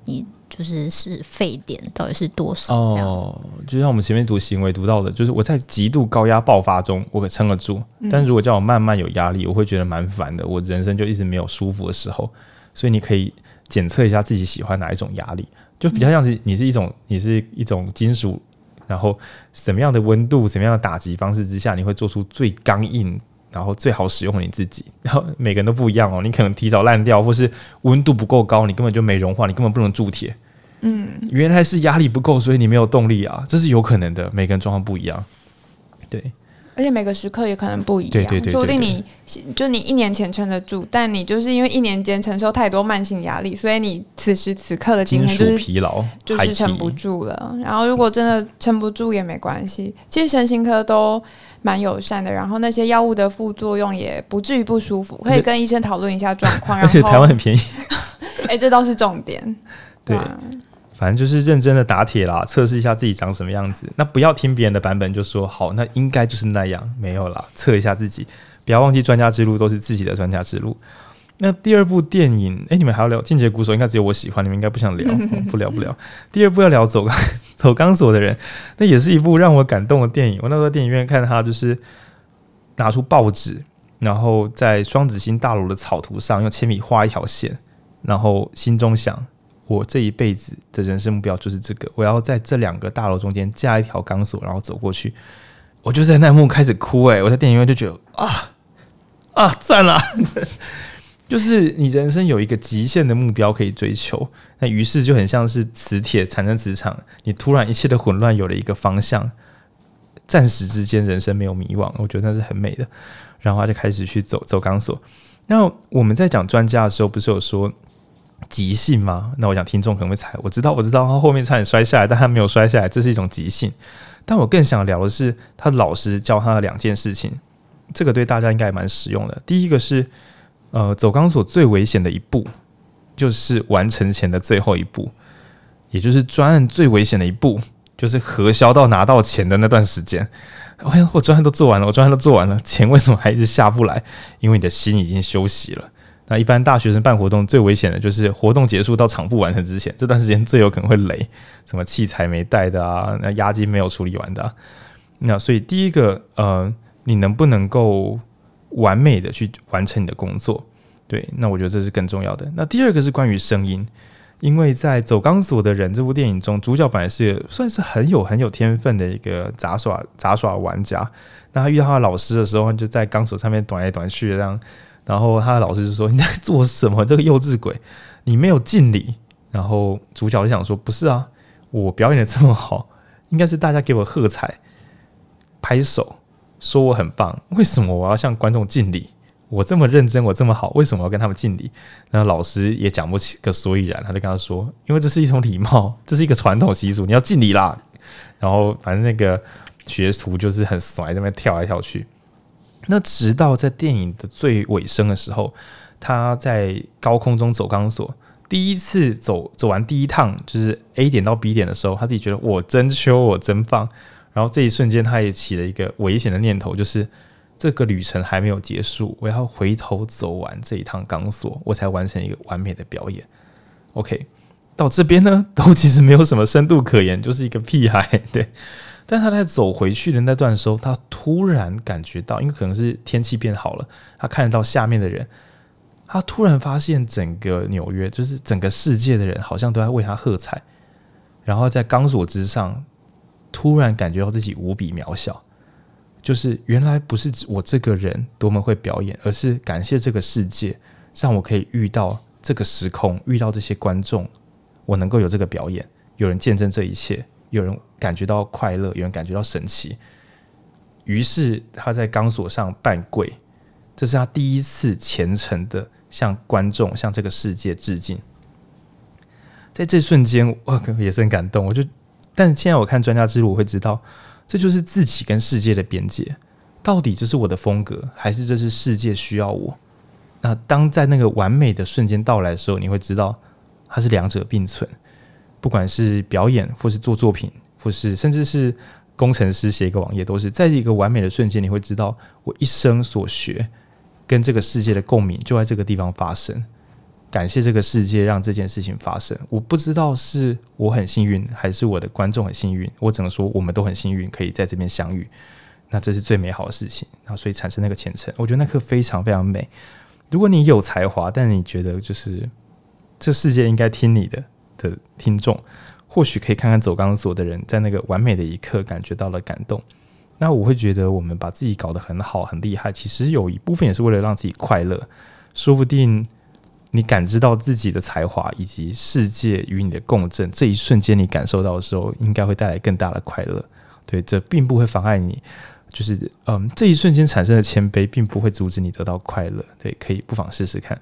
你。就是是沸点到底是多少？哦，就像我们前面读行为读到的，就是我在极度高压爆发中，我可撑得住；但如果叫我慢慢有压力，我会觉得蛮烦的。我人生就一直没有舒服的时候。所以你可以检测一下自己喜欢哪一种压力，就比较像是你是一种你是一种金属，然后什么样的温度、什么样的打击方式之下，你会做出最刚硬。然后最好使用你自己，然后每个人都不一样哦。你可能提早烂掉，或是温度不够高，你根本就没融化，你根本不能铸铁。嗯，原来是压力不够，所以你没有动力啊，这是有可能的。每个人状况不一样，对。而且每个时刻也可能不一样，说不定你就你一年前撑得住，但你就是因为一年间承受太多慢性压力，所以你此时此刻的今天就是疲劳，就是撑不住了。然后如果真的撑不住也没关系，其实身心科都蛮友善的，然后那些药物的副作用也不至于不舒服，可以跟医生讨论一下状况。而且台湾很便宜，哎、欸，这倒是重点。对。反正就是认真的打铁啦，测试一下自己长什么样子。那不要听别人的版本就说好，那应该就是那样，没有啦，测一下自己。不要忘记专家之路都是自己的专家之路。那第二部电影，诶，你们还要聊《进阶鼓手》？应该只有我喜欢，你们应该不想聊，不聊不聊。第二部要聊走走钢索的人，那也是一部让我感动的电影。我那时候电影院看他，就是拿出报纸，然后在双子星大楼的草图上用铅笔画一条线，然后心中想。我这一辈子的人生目标就是这个，我要在这两个大楼中间架一条钢索，然后走过去。我就在那幕开始哭，欸，诶，我在电影院就觉得啊啊赞了！就是你人生有一个极限的目标可以追求，那于是就很像是磁铁产生磁场，你突然一切的混乱有了一个方向，暂时之间人生没有迷惘，我觉得那是很美的。然后他就开始去走走钢索。那我们在讲专家的时候，不是有说？即兴吗？那我想听众可能会猜，我知道，我知道，他后面差点摔下来，但他没有摔下来，这是一种即兴。但我更想聊的是，他老师教他的两件事情，这个对大家应该也蛮实用的。第一个是，呃，走钢索最危险的一步，就是完成前的最后一步，也就是专案最危险的一步，就是核销到拿到钱的那段时间。哎，我专案都做完了，我专案都做完了，钱为什么还一直下不来？因为你的心已经休息了。那一般大学生办活动最危险的就是活动结束到场部完成之前，这段时间最有可能会雷，什么器材没带的啊，那押金没有处理完的。那所以第一个，呃，你能不能够完美的去完成你的工作？对，那我觉得这是更重要的。那第二个是关于声音，因为在《走钢索的人》这部电影中，主角本来是算是很有很有天分的一个杂耍杂耍玩家。那他遇到他老师的时候，就在钢索上面短来短去这样。然后他的老师就说：“你在做什么？这个幼稚鬼，你没有敬礼。”然后主角就想说：“不是啊，我表演的这么好，应该是大家给我喝彩、拍手，说我很棒。为什么我要向观众敬礼？我这么认真，我这么好，为什么要跟他们敬礼？”那老师也讲不起个所以然，他就跟他说：“因为这是一种礼貌，这是一个传统习俗，你要敬礼啦。”然后反正那个学徒就是很甩，在那边跳来跳去。那直到在电影的最尾声的时候，他在高空中走钢索，第一次走走完第一趟，就是 A 点到 B 点的时候，他自己觉得我真秋，我真棒。然后这一瞬间，他也起了一个危险的念头，就是这个旅程还没有结束，我要回头走完这一趟钢索，我才完成一个完美的表演。OK，到这边呢，都其实没有什么深度可言，就是一个屁孩，对。但他在走回去的那段时候，他突然感觉到，因为可能是天气变好了，他看得到下面的人，他突然发现整个纽约，就是整个世界的人，好像都在为他喝彩。然后在钢索之上，突然感觉到自己无比渺小，就是原来不是我这个人多么会表演，而是感谢这个世界，让我可以遇到这个时空，遇到这些观众，我能够有这个表演，有人见证这一切。有人感觉到快乐，有人感觉到神奇，于是他在钢索上半跪，这是他第一次虔诚的向观众、向这个世界致敬。在这瞬间，我也是很感动。我就，但现在我看《专家之路》，我会知道，这就是自己跟世界的边界。到底这是我的风格，还是这是世界需要我？那当在那个完美的瞬间到来的时候，你会知道，它是两者并存。不管是表演，或是做作品，或是甚至是工程师写一个网页，都是在一个完美的瞬间，你会知道我一生所学跟这个世界的共鸣就在这个地方发生。感谢这个世界让这件事情发生。我不知道是我很幸运，还是我的观众很幸运。我只能说我们都很幸运，可以在这边相遇。那这是最美好的事情。然后所以产生那个虔诚，我觉得那刻非常非常美。如果你有才华，但你觉得就是这世界应该听你的。的听众，或许可以看看走钢索的人，在那个完美的一刻感觉到了感动。那我会觉得，我们把自己搞得很好、很厉害，其实有一部分也是为了让自己快乐。说不定你感知到自己的才华以及世界与你的共振，这一瞬间你感受到的时候，应该会带来更大的快乐。对，这并不会妨碍你，就是嗯，这一瞬间产生的谦卑，并不会阻止你得到快乐。对，可以不妨试试看。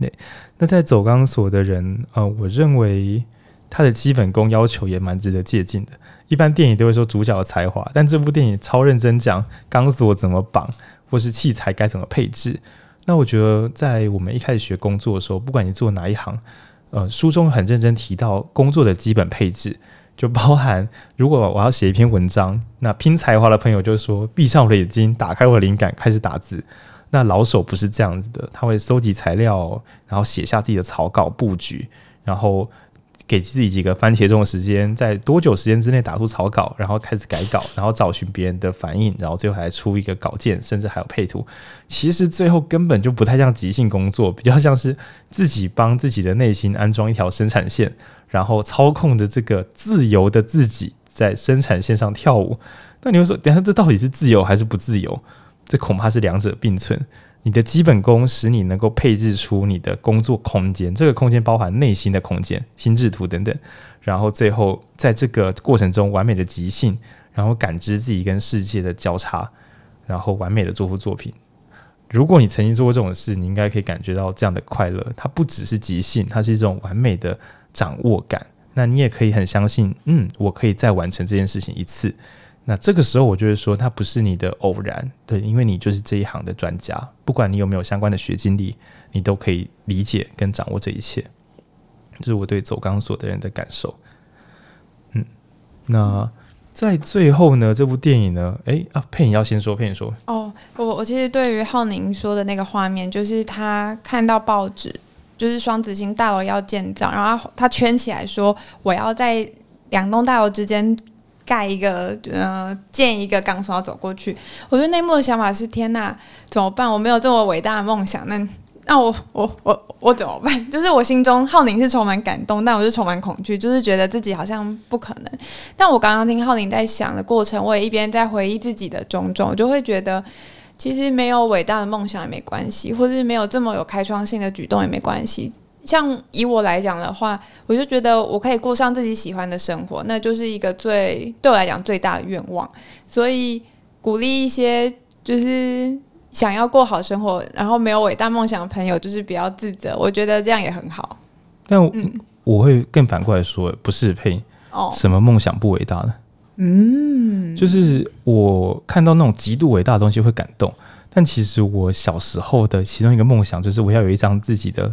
对，那在走钢索的人，呃，我认为他的基本功要求也蛮值得借鉴的。一般电影都会说主角的才华，但这部电影超认真讲钢索怎么绑，或是器材该怎么配置。那我觉得，在我们一开始学工作的时候，不管你做哪一行，呃，书中很认真提到工作的基本配置，就包含如果我要写一篇文章，那拼才华的朋友就说闭上我的眼睛，打开我的灵感，开始打字。那老手不是这样子的，他会搜集材料，然后写下自己的草稿布局，然后。给自己几个番茄钟的时间，在多久时间之内打出草稿，然后开始改稿，然后找寻别人的反应，然后最后还出一个稿件，甚至还有配图。其实最后根本就不太像即兴工作，比较像是自己帮自己的内心安装一条生产线，然后操控着这个自由的自己在生产线上跳舞。那你会说，等下这到底是自由还是不自由？这恐怕是两者并存。你的基本功使你能够配置出你的工作空间，这个空间包含内心的空间、心智图等等，然后最后在这个过程中完美的即兴，然后感知自己跟世界的交叉，然后完美的做出作品。如果你曾经做过这种事，你应该可以感觉到这样的快乐。它不只是即兴，它是一种完美的掌握感。那你也可以很相信，嗯，我可以再完成这件事情一次。那这个时候，我就会说，它不是你的偶然，对，因为你就是这一行的专家，不管你有没有相关的学经历，你都可以理解跟掌握这一切。这是我对走钢索的人的感受。嗯，那在最后呢，这部电影呢，诶啊，佩影要先说，佩影说，哦，我我其实对于浩宁说的那个画面，就是他看到报纸，就是双子星大楼要建造，然后他圈起来说，我要在两栋大楼之间。盖一个，呃，建一个钢索要走过去。我觉得内幕的想法是：天呐，怎么办？我没有这么伟大的梦想，那那我我我我怎么办？就是我心中浩宁是充满感动，但我是充满恐惧，就是觉得自己好像不可能。但我刚刚听浩宁在想的过程，我也一边在回忆自己的种种，我就会觉得，其实没有伟大的梦想也没关系，或是没有这么有开创性的举动也没关系。像以我来讲的话，我就觉得我可以过上自己喜欢的生活，那就是一个最对我来讲最大的愿望。所以鼓励一些就是想要过好生活，然后没有伟大梦想的朋友，就是不要自责。我觉得这样也很好。但我，我会更反过来说，不是配哦，什么梦想不伟大的？嗯，就是我看到那种极度伟大的东西会感动，但其实我小时候的其中一个梦想就是我要有一张自己的。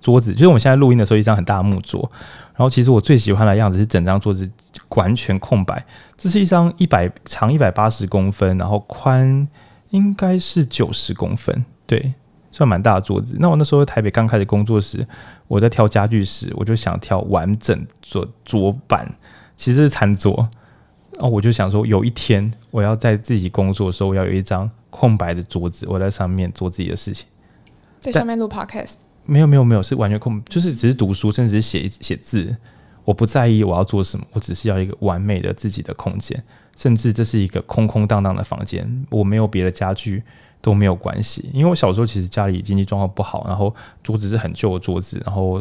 桌子就是我们现在录音的时候一张很大的木桌，然后其实我最喜欢的样子是整张桌子完全空白。这是一张一百长一百八十公分，然后宽应该是九十公分，对，算蛮大的桌子。那我那时候台北刚开始工作时，我在挑家具时，我就想挑完整桌桌板，其实是餐桌。然后我就想说，有一天我要在自己工作的时候，我要有一张空白的桌子，我在上面做自己的事情，在上面录 podcast。没有没有没有，是完全空，就是只是读书，甚至是写写字。我不在意我要做什么，我只是要一个完美的自己的空间，甚至这是一个空空荡荡的房间，我没有别的家具都没有关系。因为我小时候其实家里经济状况不好，然后桌子是很旧的桌子，然后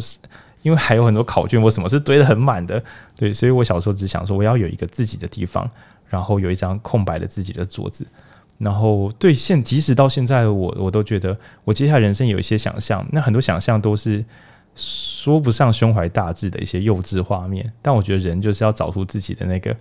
因为还有很多考卷或什么是堆得很满的，对，所以我小时候只想说我要有一个自己的地方，然后有一张空白的自己的桌子。然后对现，即使到现在的我，我都觉得我接下来人生有一些想象。那很多想象都是说不上胸怀大志的一些幼稚画面。但我觉得人就是要找出自己的那个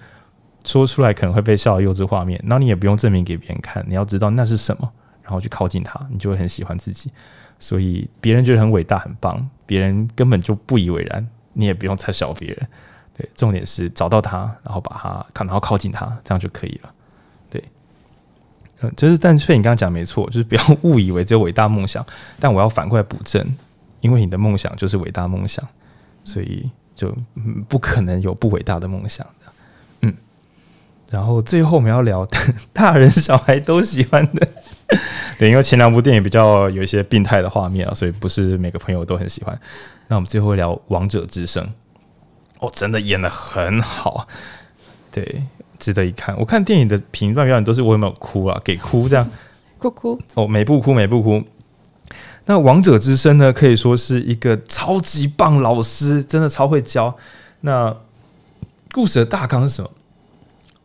说出来可能会被笑的幼稚画面。然后你也不用证明给别人看，你要知道那是什么，然后去靠近他，你就会很喜欢自己。所以别人觉得很伟大很棒，别人根本就不以为然，你也不用太笑别人。对，重点是找到他，然后把他看，然后靠近他，这样就可以了。嗯，就是，但是你刚刚讲没错，就是不要 误以为只有伟大梦想。但我要反过来补正，因为你的梦想就是伟大梦想，所以就不可能有不伟大的梦想的。嗯，然后最后我们要聊 大人小孩都喜欢的，对，因为前两部电影比较有一些病态的画面啊，所以不是每个朋友都很喜欢。那我们最后聊《王者之声》，哦，真的演得很好，对。值得一看。我看电影的评断标准都是我有没有哭啊，给哭这样，哭哭哦，每部哭每部哭。那《王者之声》呢，可以说是一个超级棒老师，真的超会教。那故事的大纲是什么？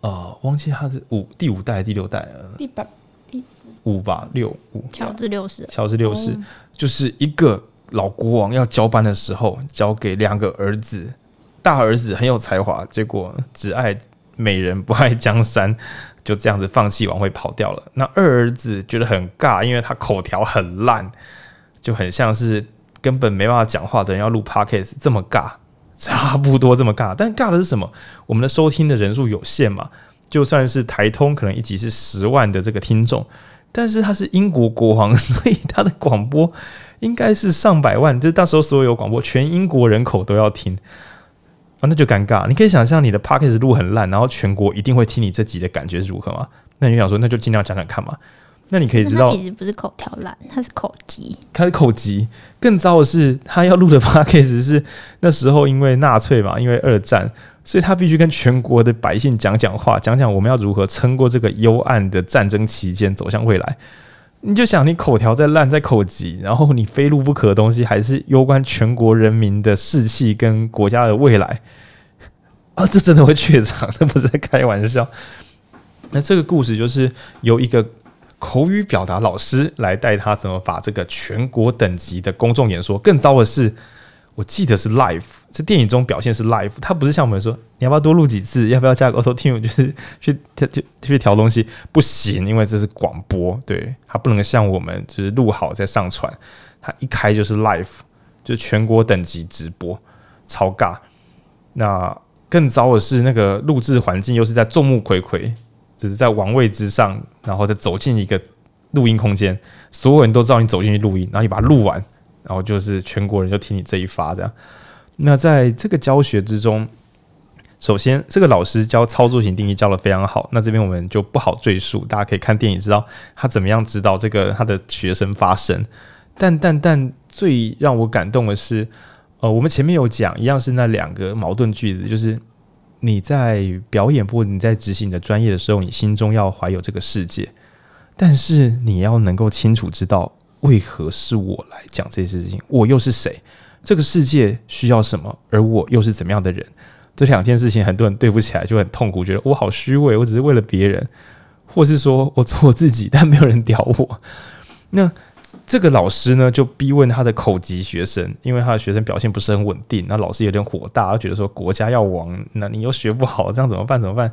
呃，忘记他是五第五代第六代呃，第八第五吧，六五。乔治六世，乔治六世就是一个老国王要交班的时候，交给两个儿子，大儿子很有才华，结果只爱。美人不爱江山，就这样子放弃王位跑掉了。那二儿子觉得很尬，因为他口条很烂，就很像是根本没办法讲话的人要录 podcast 这么尬，差不多这么尬。但尬的是什么？我们的收听的人数有限嘛，就算是台通可能一集是十万的这个听众，但是他是英国国王，所以他的广播应该是上百万，就是到时候所有广播全英国人口都要听。啊，那就尴尬。你可以想象你的 podcast 录很烂，然后全国一定会听你这集的感觉是如何吗？那你就想说，那就尽量讲讲看嘛。那你可以知道，其实不是口条烂，他是口疾。他是口疾。更糟的是，他要录的 podcast 是那时候因为纳粹嘛，因为二战，所以他必须跟全国的百姓讲讲话，讲讲我们要如何撑过这个幽暗的战争期间，走向未来。你就想，你口条在烂，在口急，然后你非录不可的东西，还是攸关全国人民的士气跟国家的未来啊！这真的会怯场，这不是在开玩笑。那这个故事就是由一个口语表达老师来带他怎么把这个全国等级的公众演说。更糟的是。我记得是 live，这电影中表现是 live，它不是像我们说你要不要多录几次，要不要加个 auto tune，就是去调去调东西，不行，因为这是广播，对，它不能像我们就是录好再上传，它一开就是 live，就全国等级直播，超尬。那更糟的是那个录制环境又是在众目睽睽，只是在王位之上，然后再走进一个录音空间，所有人都知道你走进去录音，然后你把它录完。然后就是全国人就听你这一发这样。那在这个教学之中，首先这个老师教操作型定义教得非常好。那这边我们就不好赘述，大家可以看电影知道他怎么样指导这个他的学生发声。但但但最让我感动的是，呃，我们前面有讲一样是那两个矛盾句子，就是你在表演或你在执行你的专业的时候，你心中要怀有这个世界，但是你要能够清楚知道。为何是我来讲这些事情？我又是谁？这个世界需要什么？而我又是怎么样的人？这两件事情，很多人对不起来就很痛苦，觉得我好虚伪，我只是为了别人，或是说我做我自己，但没有人屌我。那这个老师呢，就逼问他的口级学生，因为他的学生表现不是很稳定，那老师有点火大，觉得说国家要亡，那你又学不好，这样怎么办？怎么办？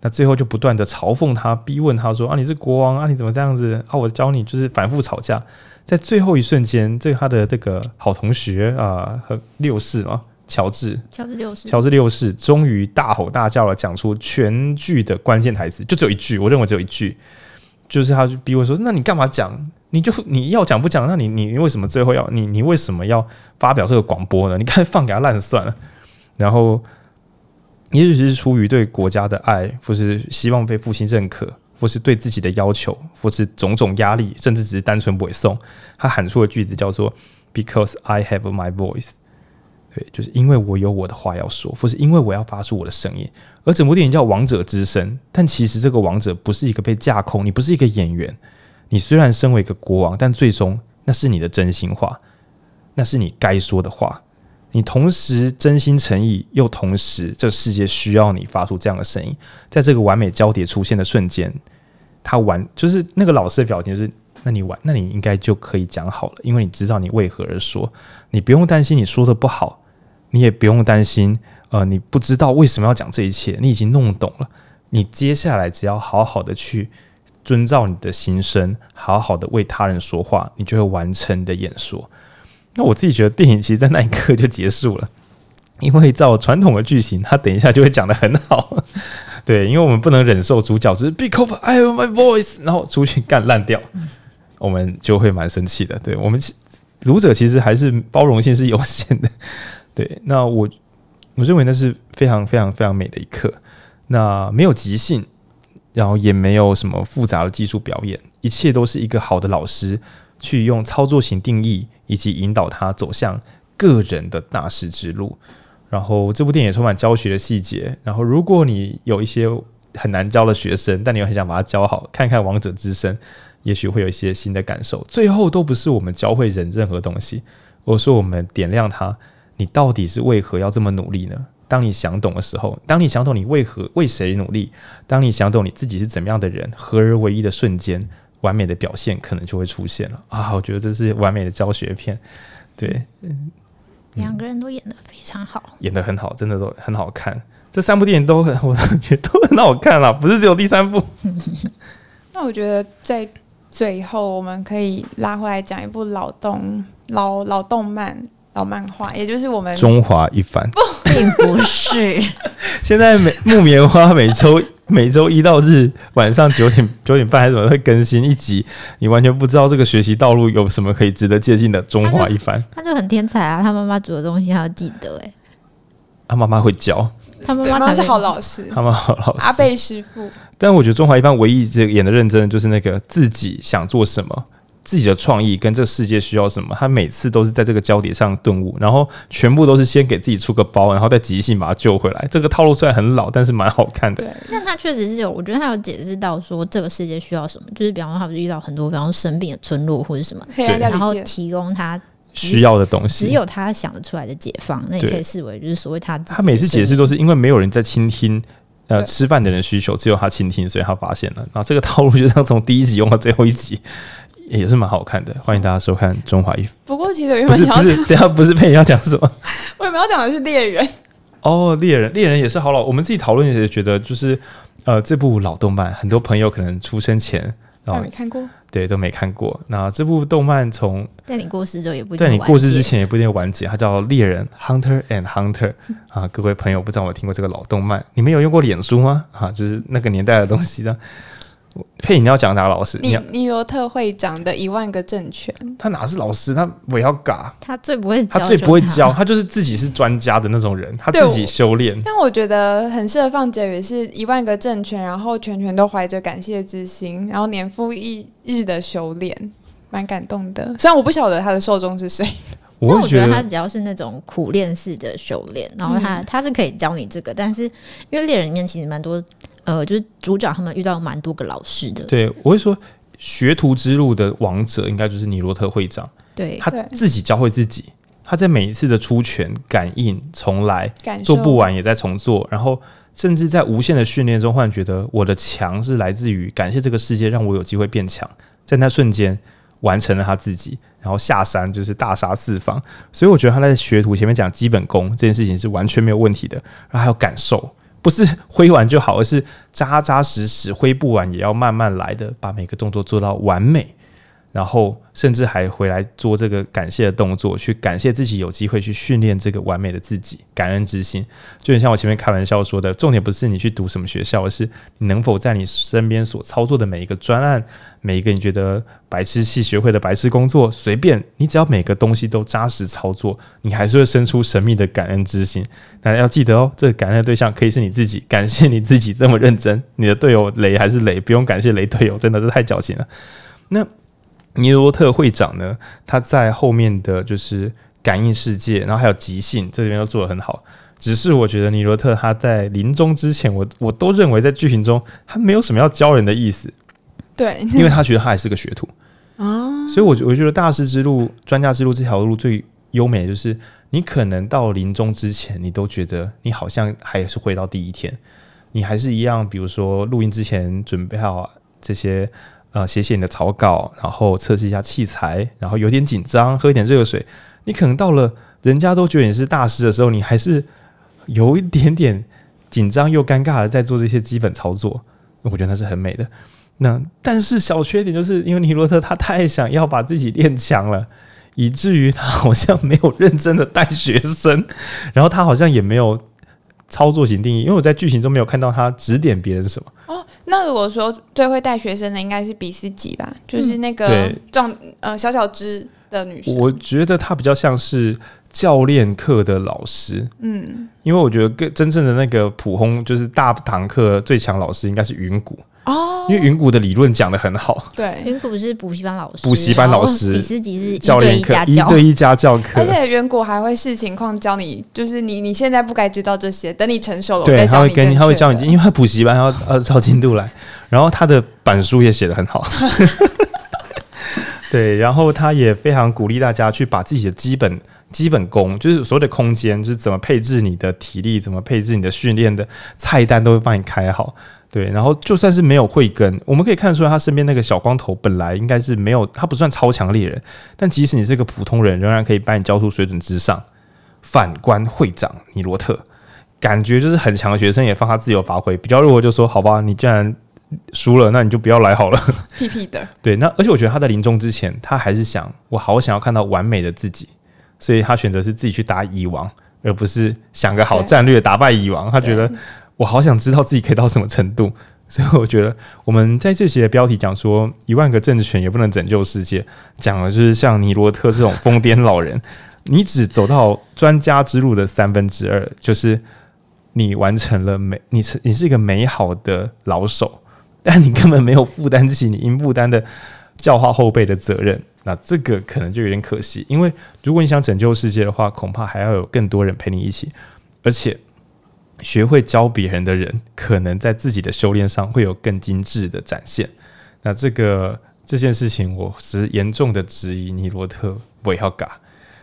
那最后就不断的嘲讽他，逼问他说：“啊，你是国王啊，你怎么这样子啊？我教你，就是反复吵架。”在最后一瞬间，这个他的这个好同学啊，和六世嘛，乔治，乔治六世，乔治六世终于大吼大叫了，讲出全剧的关键台词，就只有一句，我认为只有一句，就是他就逼问说：“那你干嘛讲？你就你要讲不讲？那你你为什么最后要你你为什么要发表这个广播呢？你干脆放给他烂算了。”然后，也许是出于对国家的爱，或是希望被父亲认可。或是对自己的要求，或是种种压力，甚至只是单纯背诵，他喊出的句子叫做 “Because I have my voice”，对，就是因为我有我的话要说，或是因为我要发出我的声音。而整部电影叫《王者之声》，但其实这个王者不是一个被架空，你不是一个演员，你虽然身为一个国王，但最终那是你的真心话，那是你该说的话。你同时真心诚意，又同时这世界需要你发出这样的声音，在这个完美交叠出现的瞬间，他完就是那个老师的表情，是那你完，那你应该就可以讲好了，因为你知道你为何而说，你不用担心你说的不好，你也不用担心，呃，你不知道为什么要讲这一切，你已经弄懂了，你接下来只要好好的去遵照你的心声，好好的为他人说话，你就会完成你的演说。那我自己觉得电影其实，在那一刻就结束了，因为照传统的剧情，他等一下就会讲得很好，对，因为我们不能忍受主角就是 Because I have my voice，然后出去干烂掉，我们就会蛮生气的。对，我们读者其实还是包容性是有限的，对。那我我认为那是非常非常非常美的一刻，那没有即兴，然后也没有什么复杂的技术表演，一切都是一个好的老师去用操作型定义。以及引导他走向个人的大师之路。然后这部电影充满教学的细节。然后如果你有一些很难教的学生，但你又很想把他教好，看看《王者之声》，也许会有一些新的感受。最后都不是我们教会人任何东西，而是我们点亮他。你到底是为何要这么努力呢？当你想懂的时候，当你想懂你为何为谁努力，当你想懂你自己是怎么样的人，合而为一的瞬间。完美的表现可能就会出现了啊！我觉得这是完美的教学片，对，嗯，两个人都演的非常好，演的很好，真的都很好看。这三部电影都很，我觉得都很好看啦，不是只有第三部。那我觉得在最后我们可以拉回来讲一部老动老老动漫老漫画，也就是我们中华一番，并不是。现在每木棉花每周 每周一到日晚上九点九点半还是怎么会更新一集？你完全不知道这个学习道路有什么可以值得借鉴的。中华一番他，他就很天才啊！他妈妈煮的东西他要记得哎、欸，他妈妈会教，他妈妈是好老师，他妈好老师，阿贝师傅。但我觉得中华一番唯一这个演的认真的就是那个自己想做什么。自己的创意跟这个世界需要什么，他每次都是在这个焦点上顿悟，然后全部都是先给自己出个包，然后再即兴把它救回来。这个套路虽然很老，但是蛮好看的。对，但他确实是有，我觉得他有解释到说这个世界需要什么，就是比方说他不是遇到很多比方说生病的村落或者什么，对，然后提供他需要的东西，只有他想得出来的解放，那也可以视为就是所谓他。他每次解释都是因为没有人在倾听，呃，吃饭的人需求，只有他倾听，所以他发现了。然后这个套路就这样从第一集用到最后一集。也是蛮好看的，欢迎大家收看《中华一番》。不过，其实原本要不是不是，等下不是配你要讲什么？我原本要讲的是猎人。哦，猎人，猎人也是好老。我们自己讨论也觉得，就是呃，这部老动漫，很多朋友可能出生前都没看过，对，都没看过。那这部动漫从在你过世之后也不一定，在你过世之前也不一定完结。它叫《猎人 Hunter and Hunter 》啊，各位朋友不知道有没有听过这个老动漫？你们有用过脸书吗？啊，就是那个年代的东西的。佩，你要讲哪个老师？尼尼罗特会长的一万个政权，他哪是老师？他我要嘎，他最不会教，他最不会教，他就是自己是专家的那种人，他自己修炼。但我觉得很适合放结语，是一万个政权，然后全全都怀着感谢之心，然后年复一日的修炼，蛮感动的。虽然我不晓得他的受众是谁，但我觉得他比较是那种苦练式的修炼，然后他、嗯、他是可以教你这个，但是因为猎人里面其实蛮多。呃，就是主角他们遇到蛮多个老师的。对，我会说学徒之路的王者应该就是尼罗特会长。对，他自己教会自己，他在每一次的出拳、感应、重来、做不完也在重做，然后甚至在无限的训练中，忽然觉得我的强是来自于感谢这个世界让我有机会变强，在那瞬间完成了他自己，然后下山就是大杀四方。所以我觉得他在学徒前面讲基本功这件事情是完全没有问题的，然后还有感受。不是挥完就好，而是扎扎实实挥不完也要慢慢来的，把每个动作做到完美。然后甚至还回来做这个感谢的动作，去感谢自己有机会去训练这个完美的自己，感恩之心。就像我前面开玩笑说的，重点不是你去读什么学校，而是你能否在你身边所操作的每一个专案，每一个你觉得白痴系学会的白痴工作，随便你只要每个东西都扎实操作，你还是会生出神秘的感恩之心。大家要记得哦，这个感恩的对象可以是你自己，感谢你自己这么认真。你的队友雷还是雷，不用感谢雷队友，真的是太矫情了。那。尼罗特会长呢，他在后面的就是感应世界，然后还有即兴，这里面都做得很好。只是我觉得尼罗特他在临终之前，我我都认为在剧情中他没有什么要教人的意思。对，因为他觉得他还是个学徒啊，所以我我觉得大师之路、专家之路这条路最优美的就是，你可能到临终之前，你都觉得你好像还是回到第一天，你还是一样，比如说录音之前准备好这些。呃，写写你的草稿，然后测试一下器材，然后有点紧张，喝一点热水。你可能到了人家都觉得你是大师的时候，你还是有一点点紧张又尴尬的在做这些基本操作。我觉得那是很美的。那但是小缺点就是因为尼罗特他太想要把自己练强了，以至于他好像没有认真的带学生，然后他好像也没有操作型定义，因为我在剧情中没有看到他指点别人什么。哦，那如果说最会带学生的应该是比斯吉吧，就是那个壮呃小小只的女生。我觉得她比较像是教练课的老师，嗯，因为我觉得更真正的那个普轰就是大堂课最强老师应该是云谷。哦，因为云谷的理论讲的很好。对，云谷是补习班老师，补习班老师，比斯吉是教练课，一对一家教课。而且云谷还会视情况教你，就是你你现在不该知道这些，等你成熟了，对，他会给你，他会教你，因为他补习班要呃照进度来，然后他的板书也写得很好。对，然后他也非常鼓励大家去把自己的基本基本功，就是所谓的空间，就是怎么配置你的体力，怎么配置你的训练的菜单，都会帮你开好。对，然后就算是没有慧根，我们可以看出来他身边那个小光头本来应该是没有，他不算超强猎人，但即使你是个普通人，仍然可以把你教出水准之上。反观会长尼罗特，感觉就是很强的学生也放他自由发挥，比较弱就说好吧，你既然输了，那你就不要来好了。屁屁的。对，那而且我觉得他在临终之前，他还是想，我好想要看到完美的自己，所以他选择是自己去打蚁王，而不是想个好战略打败蚁王。他觉得我好想知道自己可以到什么程度，所以我觉得我们在这期的标题讲说一万个政治权也不能拯救世界，讲的就是像尼罗特这种疯癫老人。你只走到专家之路的三分之二，就是你完成了美，你是你是一个美好的老手，但你根本没有负担起你应负担的教化后辈的责任。那这个可能就有点可惜，因为如果你想拯救世界的话，恐怕还要有更多人陪你一起，而且学会教别人的人，可能在自己的修炼上会有更精致的展现。那这个这件事情，我是严重的质疑尼罗特不要嘎。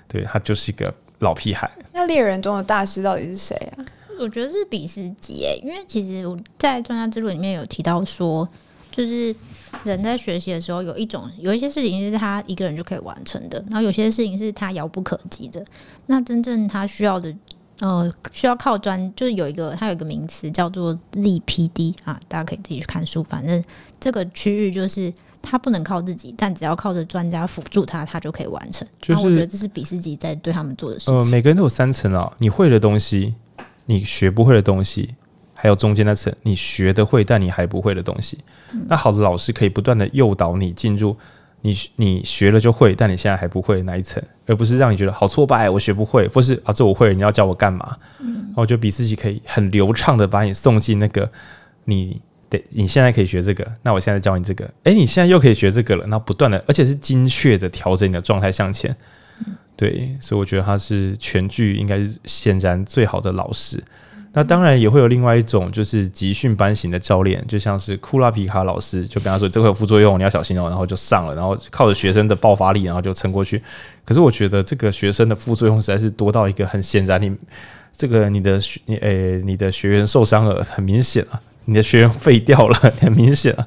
对，他就是一个老屁孩。那猎人中的大师到底是谁啊？我觉得是比斯吉诶，因为其实我在专家之路里面有提到说，就是人在学习的时候，有一种有一些事情是他一个人就可以完成的，然后有些事情是他遥不可及的。那真正他需要的，呃，需要靠专，就是有一个他有一个名词叫做 ZPD 啊，大家可以自己去看书。反正这个区域就是。他不能靠自己，但只要靠着专家辅助他，他就可以完成。就是我觉得这是比斯吉在对他们做的事情。呃，每个人都有三层啊，你会的东西，你学不会的东西，还有中间那层你学得会但你还不会的东西。嗯、那好的老师可以不断的诱导你进入你你学了就会，但你现在还不会的那一层，而不是让你觉得好挫败，我学不会，或是啊这我会，你要教我干嘛？嗯，然后我觉得比自己可以很流畅的把你送进那个你。对，你现在可以学这个，那我现在教你这个。诶，你现在又可以学这个了，那不断的，而且是精确的调整你的状态向前。对，所以我觉得他是全剧应该是显然最好的老师。那当然也会有另外一种，就是集训班型的教练，就像是库拉皮卡老师，就跟他说这个有副作用，你要小心哦，然后就上了，然后靠着学生的爆发力，然后就撑过去。可是我觉得这个学生的副作用实在是多到一个很显然，你这个你的学你诶，你的学员受伤了，很明显啊。你的学员废掉了，很明显啊。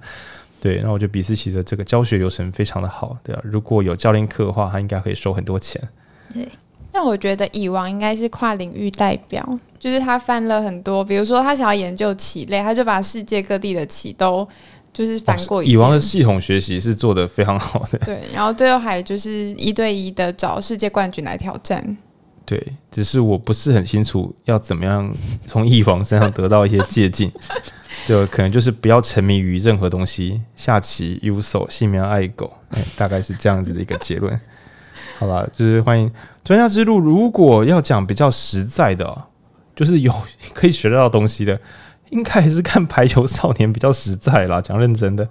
对，那我觉得比斯奇的这个教学流程非常的好，对啊。如果有教练课的话，他应该可以收很多钱。对，那我觉得蚁王应该是跨领域代表，就是他翻了很多，比如说他想要研究棋类，他就把世界各地的棋都就是翻过一遍。蚁王的系统学习是做的非常好的。对，然后最后还就是一对一的找世界冠军来挑战。对，只是我不是很清楚要怎么样从蚁王身上得到一些借鉴，就可能就是不要沉迷于任何东西，下棋、游手、性命爱狗，哎，大概是这样子的一个结论。好吧，就是欢迎专家之路。如果要讲比较实在的，就是有可以学得到东西的，应该还是看排球少年比较实在啦。讲认真的，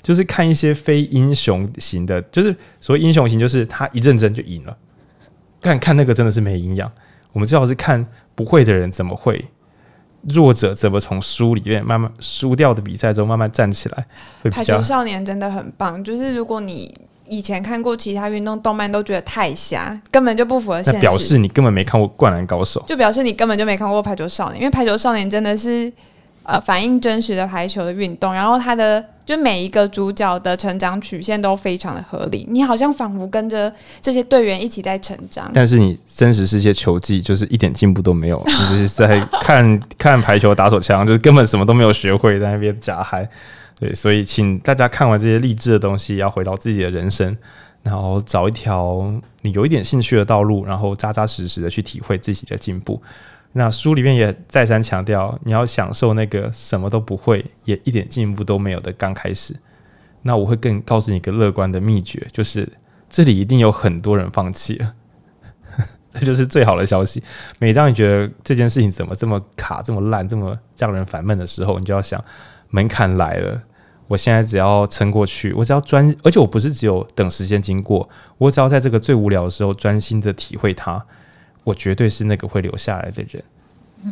就是看一些非英雄型的，就是所谓英雄型，就是他一认真就赢了。看看那个真的是没营养，我们最好是看不会的人怎么会，弱者怎么从输里面慢慢输掉的比赛中慢慢站起来。排球少年真的很棒，就是如果你以前看过其他运动动漫，都觉得太瞎，根本就不符合现实，表示你根本没看过《灌篮高手》，就表示你根本就没看过排球少年，因为排球少年真的是呃反映真实的排球的运动，然后他的。就每一个主角的成长曲线都非常的合理，你好像仿佛跟着这些队员一起在成长。但是你真实世界球技就是一点进步都没有，你就是在看看排球打手枪，就是根本什么都没有学会，在那边假嗨。对，所以请大家看完这些励志的东西，要回到自己的人生，然后找一条你有一点兴趣的道路，然后扎扎实实的去体会自己的进步。那书里面也再三强调，你要享受那个什么都不会，也一点进步都没有的刚开始。那我会更告诉你一个乐观的秘诀，就是这里一定有很多人放弃了，这就是最好的消息。每当你觉得这件事情怎么这么卡、这么烂、这么让人烦闷的时候，你就要想，门槛来了。我现在只要撑过去，我只要专，而且我不是只有等时间经过，我只要在这个最无聊的时候专心的体会它。我绝对是那个会留下来的人，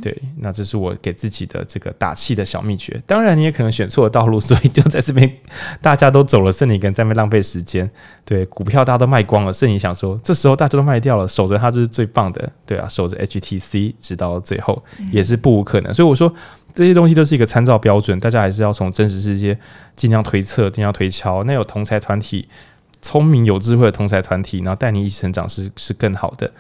对，那这是我给自己的这个打气的小秘诀。当然，你也可能选错了道路，所以就在这边大家都走了，剩你一个人在那边浪费时间。对，股票大家都卖光了，剩你想说，这时候大家都卖掉了，守着它就是最棒的。对啊，守着 HTC 直到最后也是不无可能。所以我说这些东西都是一个参照标准，大家还是要从真实世界尽量推测、尽量推敲。那有同才团体，聪明有智慧的同才团体，然后带你一起成长是是更好的。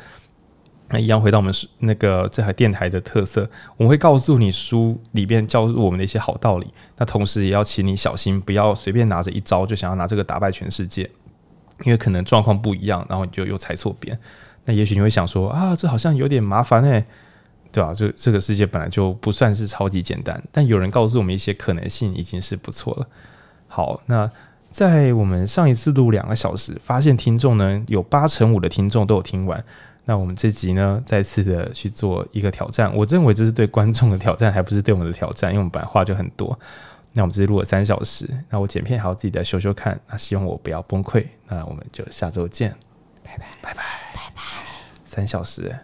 那一样回到我们那个这台电台的特色，我们会告诉你书里边教我们的一些好道理。那同时也要请你小心，不要随便拿着一招就想要拿这个打败全世界，因为可能状况不一样，然后你就又踩错边。那也许你会想说啊，这好像有点麻烦诶、对吧、啊？这这个世界本来就不算是超级简单，但有人告诉我们一些可能性，已经是不错了。好，那在我们上一次录两个小时，发现听众呢有八成五的听众都有听完。那我们这集呢，再次的去做一个挑战。我认为这是对观众的挑战，还不是对我们的挑战，因为我们本来话就很多。那我们这次录了三小时，那我剪片还要自己再修修看。那希望我不要崩溃。那我们就下周见，拜拜，拜拜，拜拜。三小时。